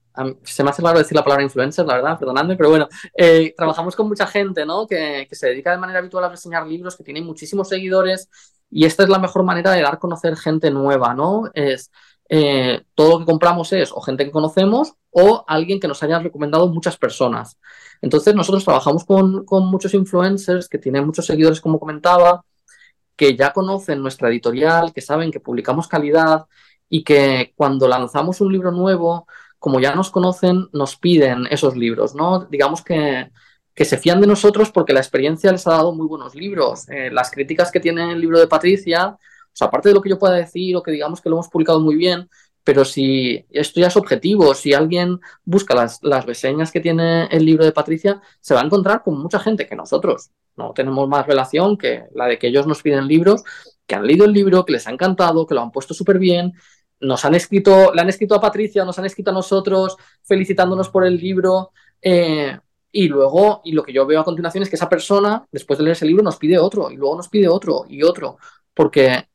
Se me hace raro decir la palabra influencer, la verdad, perdonadme, pero bueno, eh, trabajamos con mucha gente, ¿no? Que, que, se dedica de manera habitual a reseñar libros, que tiene muchísimos seguidores y esta es la mejor manera de dar a conocer gente nueva, ¿no? Es eh, todo lo que compramos es o gente que conocemos o alguien que nos haya recomendado muchas personas. Entonces nosotros trabajamos con, con muchos influencers que tienen muchos seguidores, como comentaba, que ya conocen nuestra editorial, que saben que publicamos calidad y que cuando lanzamos un libro nuevo, como ya nos conocen, nos piden esos libros, ¿no? Digamos que, que se fían de nosotros porque la experiencia les ha dado muy buenos libros. Eh, las críticas que tiene el libro de Patricia, o sea, aparte de lo que yo pueda decir o que digamos que lo hemos publicado muy bien, pero si esto ya es objetivo, si alguien busca las, las, reseñas que tiene el libro de Patricia, se va a encontrar con mucha gente que nosotros no tenemos más relación que la de que ellos nos piden libros, que han leído el libro, que les ha encantado, que lo han puesto súper bien, nos han escrito, le han escrito a Patricia, nos han escrito a nosotros, felicitándonos por el libro. Eh, y luego, y lo que yo veo a continuación es que esa persona, después de leer ese libro, nos pide otro, y luego nos pide otro, y otro, porque,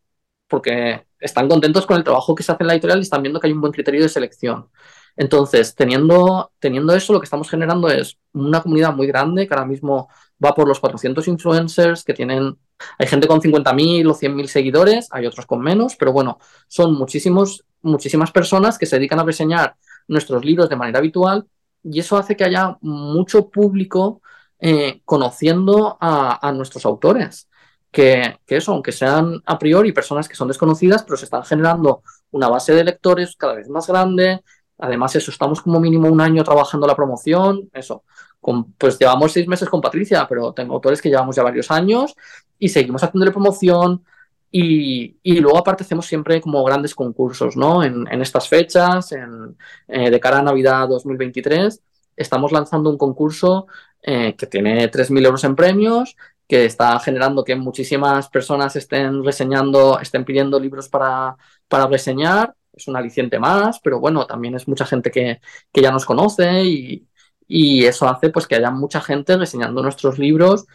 porque están contentos con el trabajo que se hace en la editorial y están viendo que hay un buen criterio de selección. Entonces, teniendo, teniendo eso, lo que estamos generando es una comunidad muy grande que ahora mismo va por los 400 influencers que tienen, hay gente con 50.000 o 100.000 seguidores, hay otros con menos, pero bueno, son muchísimos, muchísimas personas que se dedican a reseñar nuestros libros de manera habitual y eso hace que haya mucho público eh, conociendo a, a nuestros autores que, eso, aunque sean a priori personas que son desconocidas, pero se están generando una base de lectores cada vez más grande. Además, eso, estamos como mínimo un año trabajando la promoción, eso. Con, pues llevamos seis meses con Patricia, pero tengo autores que llevamos ya varios años y seguimos haciéndole promoción. Y, y luego aparte hacemos siempre como grandes concursos, ¿no? En, en estas fechas, en, eh, de cara a Navidad 2023, estamos lanzando un concurso eh, que tiene 3.000 euros en premios que está generando que muchísimas personas estén reseñando, estén pidiendo libros para, para reseñar. Es un aliciente más, pero bueno, también es mucha gente que, que ya nos conoce y, y, eso hace pues que haya mucha gente reseñando nuestros libros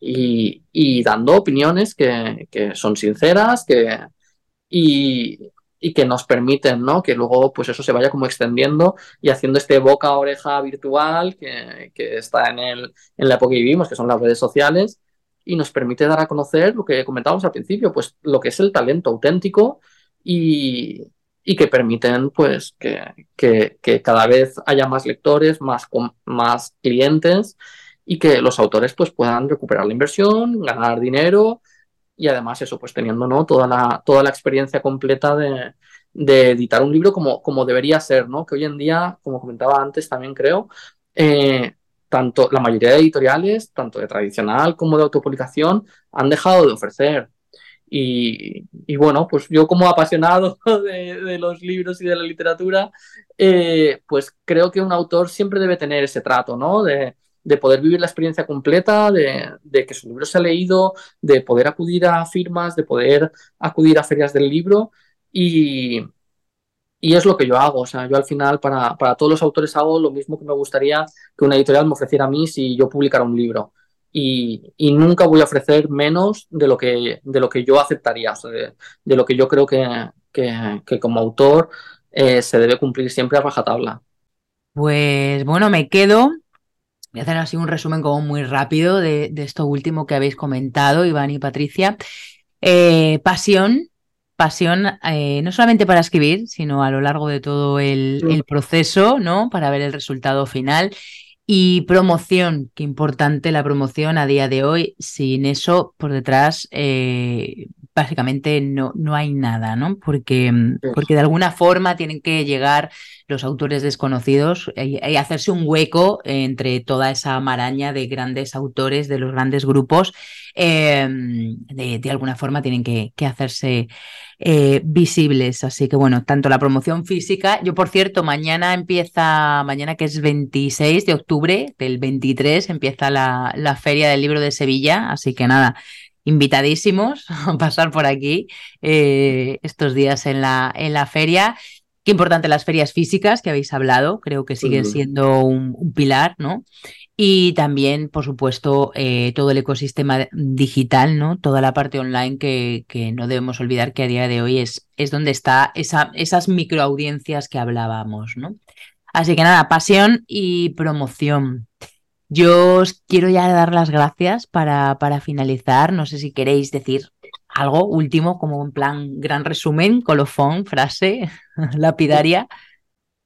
y, y dando opiniones que, que, son sinceras que, y, y que nos permiten, ¿no? Que luego, pues eso se vaya como extendiendo y haciendo este boca a oreja virtual que, que está en, el, en la época que vivimos, que son las redes sociales, y nos permite dar a conocer lo que comentábamos al principio, pues lo que es el talento auténtico y, y que permiten pues que, que, cada vez haya más lectores, más, más clientes y que los autores pues puedan recuperar la inversión, ganar dinero y además eso pues teniendo ¿no? toda, la, toda la experiencia completa de, de editar un libro como, como debería ser, ¿no? que hoy en día, como comentaba antes también creo, eh, tanto la mayoría de editoriales, tanto de tradicional como de autopublicación, han dejado de ofrecer. Y, bueno, pues yo como apasionado de, de, los libros y de la literatura, eh, pues creo que un autor siempre debe tener ese trato, ¿no? De, de poder vivir la experiencia completa, de, de, que su libro se ha leído, de poder acudir a firmas, de poder acudir a ferias del libro. Y, y es lo que yo hago, o sea, yo al final para, para, todos los autores hago lo mismo que me gustaría que una editorial me ofreciera a mí si yo publicara un libro. Y, y nunca voy a ofrecer menos de lo que, de lo que yo aceptaría, de, lo que yo creo que, que, que como autor eh, se debe cumplir siempre a rajatabla. Pues bueno, me quedo. Voy a hacer así un resumen como muy rápido de, de esto último que habéis comentado, Iván y Patricia. Eh, pasión, pasión eh, no solamente para escribir, sino a lo largo de todo el, el proceso, ¿no? Para ver el resultado final. Y promoción, qué importante la promoción a día de hoy. Sin eso por detrás, eh, básicamente no, no hay nada, ¿no? Porque, porque de alguna forma tienen que llegar los autores desconocidos y, hacerse un hueco entre toda esa maraña de grandes autores, de los grandes grupos. Em, de, alguna forma tienen que, que hacerse eh, visibles. Así que bueno, tanto la promoción física, yo por cierto, mañana empieza, mañana que es 26 de octubre, del 23 empieza la, la Feria del Libro de Sevilla, así que nada, invitadísimos a pasar por aquí eh, estos días en la, en la feria. Qué importante las ferias físicas que habéis hablado, creo que siguen siendo un, pilar, ¿no? Y también, por supuesto, eh, todo el ecosistema digital, ¿no? Toda la parte online que, que, no debemos olvidar que a día de hoy es, es donde está esa, esas microaudiencias que hablábamos, ¿no? Así que nada, pasión y promoción. Yo os quiero ya dar las gracias para, para finalizar. No sé si queréis decir algo último, como en plan gran resumen, colofón, frase lapidaria.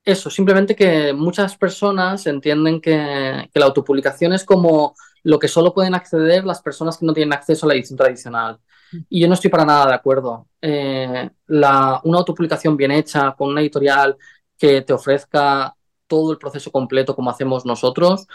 Eso, simplemente que muchas personas entienden que, la autopublicación es como lo que solo pueden acceder las personas que no tienen acceso a la edición tradicional. Y yo no estoy para nada de acuerdo. Eh, la, una autopublicación bien hecha, con una editorial que te ofrezca todo el proceso completo como hacemos nosotros,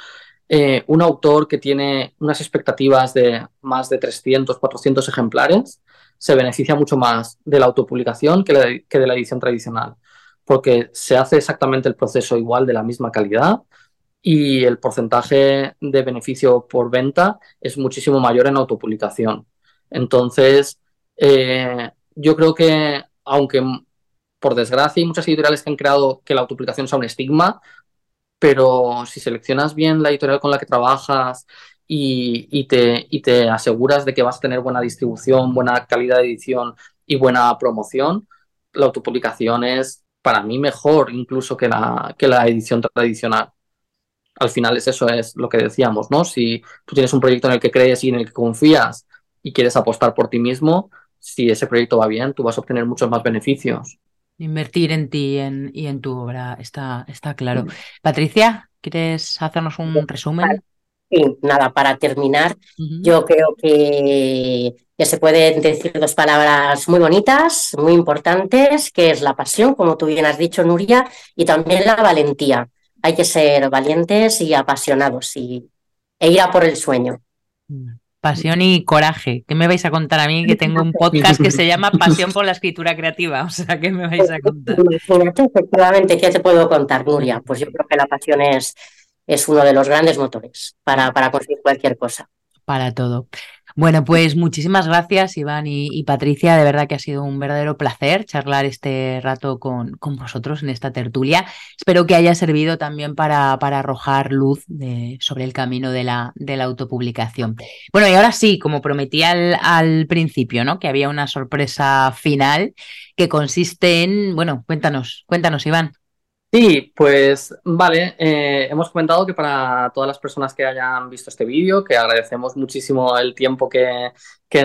eh, un autor que tiene unas expectativas de más de 300, 400 ejemplares, se beneficia mucho más de la autopublicación que, de la edición tradicional, porque se hace exactamente el proceso igual de la misma calidad y el porcentaje de beneficio por venta es muchísimo mayor en autopublicación. Entonces, eh, yo creo que, aunque por desgracia hay muchas editoriales que han creado que la autopublicación sea un estigma, pero si seleccionas bien la editorial con la que trabajas y, te, aseguras de que vas a tener buena distribución, buena calidad de edición y buena promoción, la autopublicación es para mí mejor incluso que la, que la edición tradicional. Al final es eso, es lo que decíamos, ¿no? Si tú tienes un proyecto en el que crees y en el que confías y quieres apostar por ti mismo, si ese proyecto va bien, tú vas a obtener muchos más beneficios. Invertir en ti y en, tu obra, está, está claro. Mm. Patricia, ¿quieres hacernos un resumen? Sí, nada, para terminar, yo creo que, que, se pueden decir dos palabras muy bonitas, muy importantes, que es la pasión, como tú bien has dicho, Nuria, y también la valentía. Hay que ser valientes y apasionados y, e ir a por el sueño. Pasión y coraje. ¿Qué me vais a contar a mí que tengo un podcast que se llama Pasión por la escritura creativa? O sea, ¿qué me vais a contar? efectivamente, ¿qué te puedo contar, Nuria? Pues yo creo que la pasión es, es uno de los grandes motores para, para conseguir cualquier cosa. Para todo. Bueno, pues muchísimas gracias, Iván y, Patricia. De verdad que ha sido un verdadero placer charlar este rato con, con vosotros en esta tertulia. Espero que haya servido también para, para arrojar luz sobre el camino de la, de la autopublicación. Bueno, y ahora sí, como prometí al, al principio, ¿no? Que había una sorpresa final que consiste en, bueno, cuéntanos, cuéntanos, Iván. Sí, pues vale, eh, hemos comentado que para todas las personas que hayan visto este vídeo, que agradecemos muchísimo el tiempo que,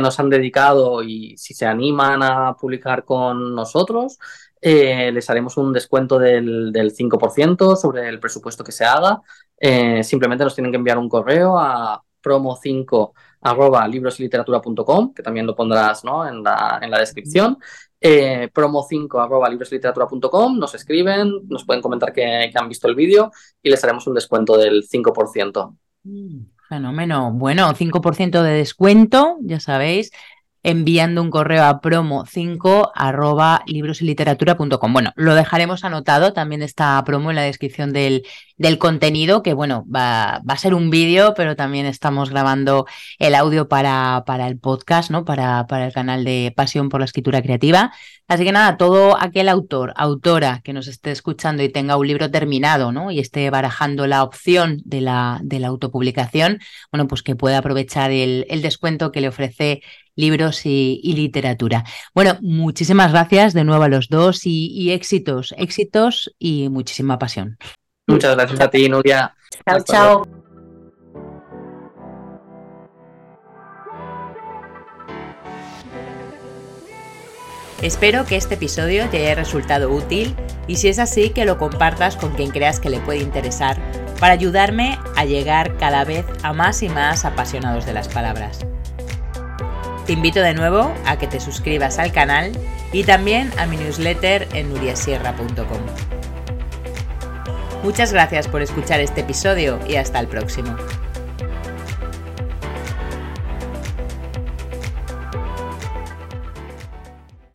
nos han dedicado y si se animan a publicar con nosotros, eh, les haremos un descuento del, 5% sobre el presupuesto que se haga. Eh, simplemente nos tienen que enviar un correo a promo5 arroba librosliteratura.com, que también lo pondrás en, la, en la descripción eh, promo5 arroba librosliteratura.com, nos escriben, nos pueden comentar que, han visto el vídeo y les haremos un descuento del 5%. Mm, fenómeno. Bueno, 5% de descuento, ya sabéis enviando un correo a promo5 arroba librosyliteratura.com. Bueno, lo dejaremos anotado, también está promo en la descripción del, del contenido, que bueno, va, va a ser un vídeo, pero también estamos grabando el audio para, para el podcast, ¿no? Para, para el canal de Pasión por la Escritura Creativa. Así que nada, todo aquel autor, autora que nos esté escuchando y tenga un libro terminado, ¿no? Y esté barajando la opción de la, de la autopublicación, bueno, pues que pueda aprovechar el descuento que le ofrece libros y, literatura. Bueno, muchísimas gracias de nuevo a los dos y, éxitos, éxitos y muchísima pasión. Muchas gracias a ti, Nuria. Chao, chao. Espero que este episodio te haya resultado útil y si es así que lo compartas con quien creas que le puede interesar para ayudarme a llegar cada vez a más y más apasionados de las palabras. Te invito de nuevo a que te suscribas al canal y también a mi newsletter en nuriasierra.com. Muchas gracias por escuchar este episodio y hasta el próximo.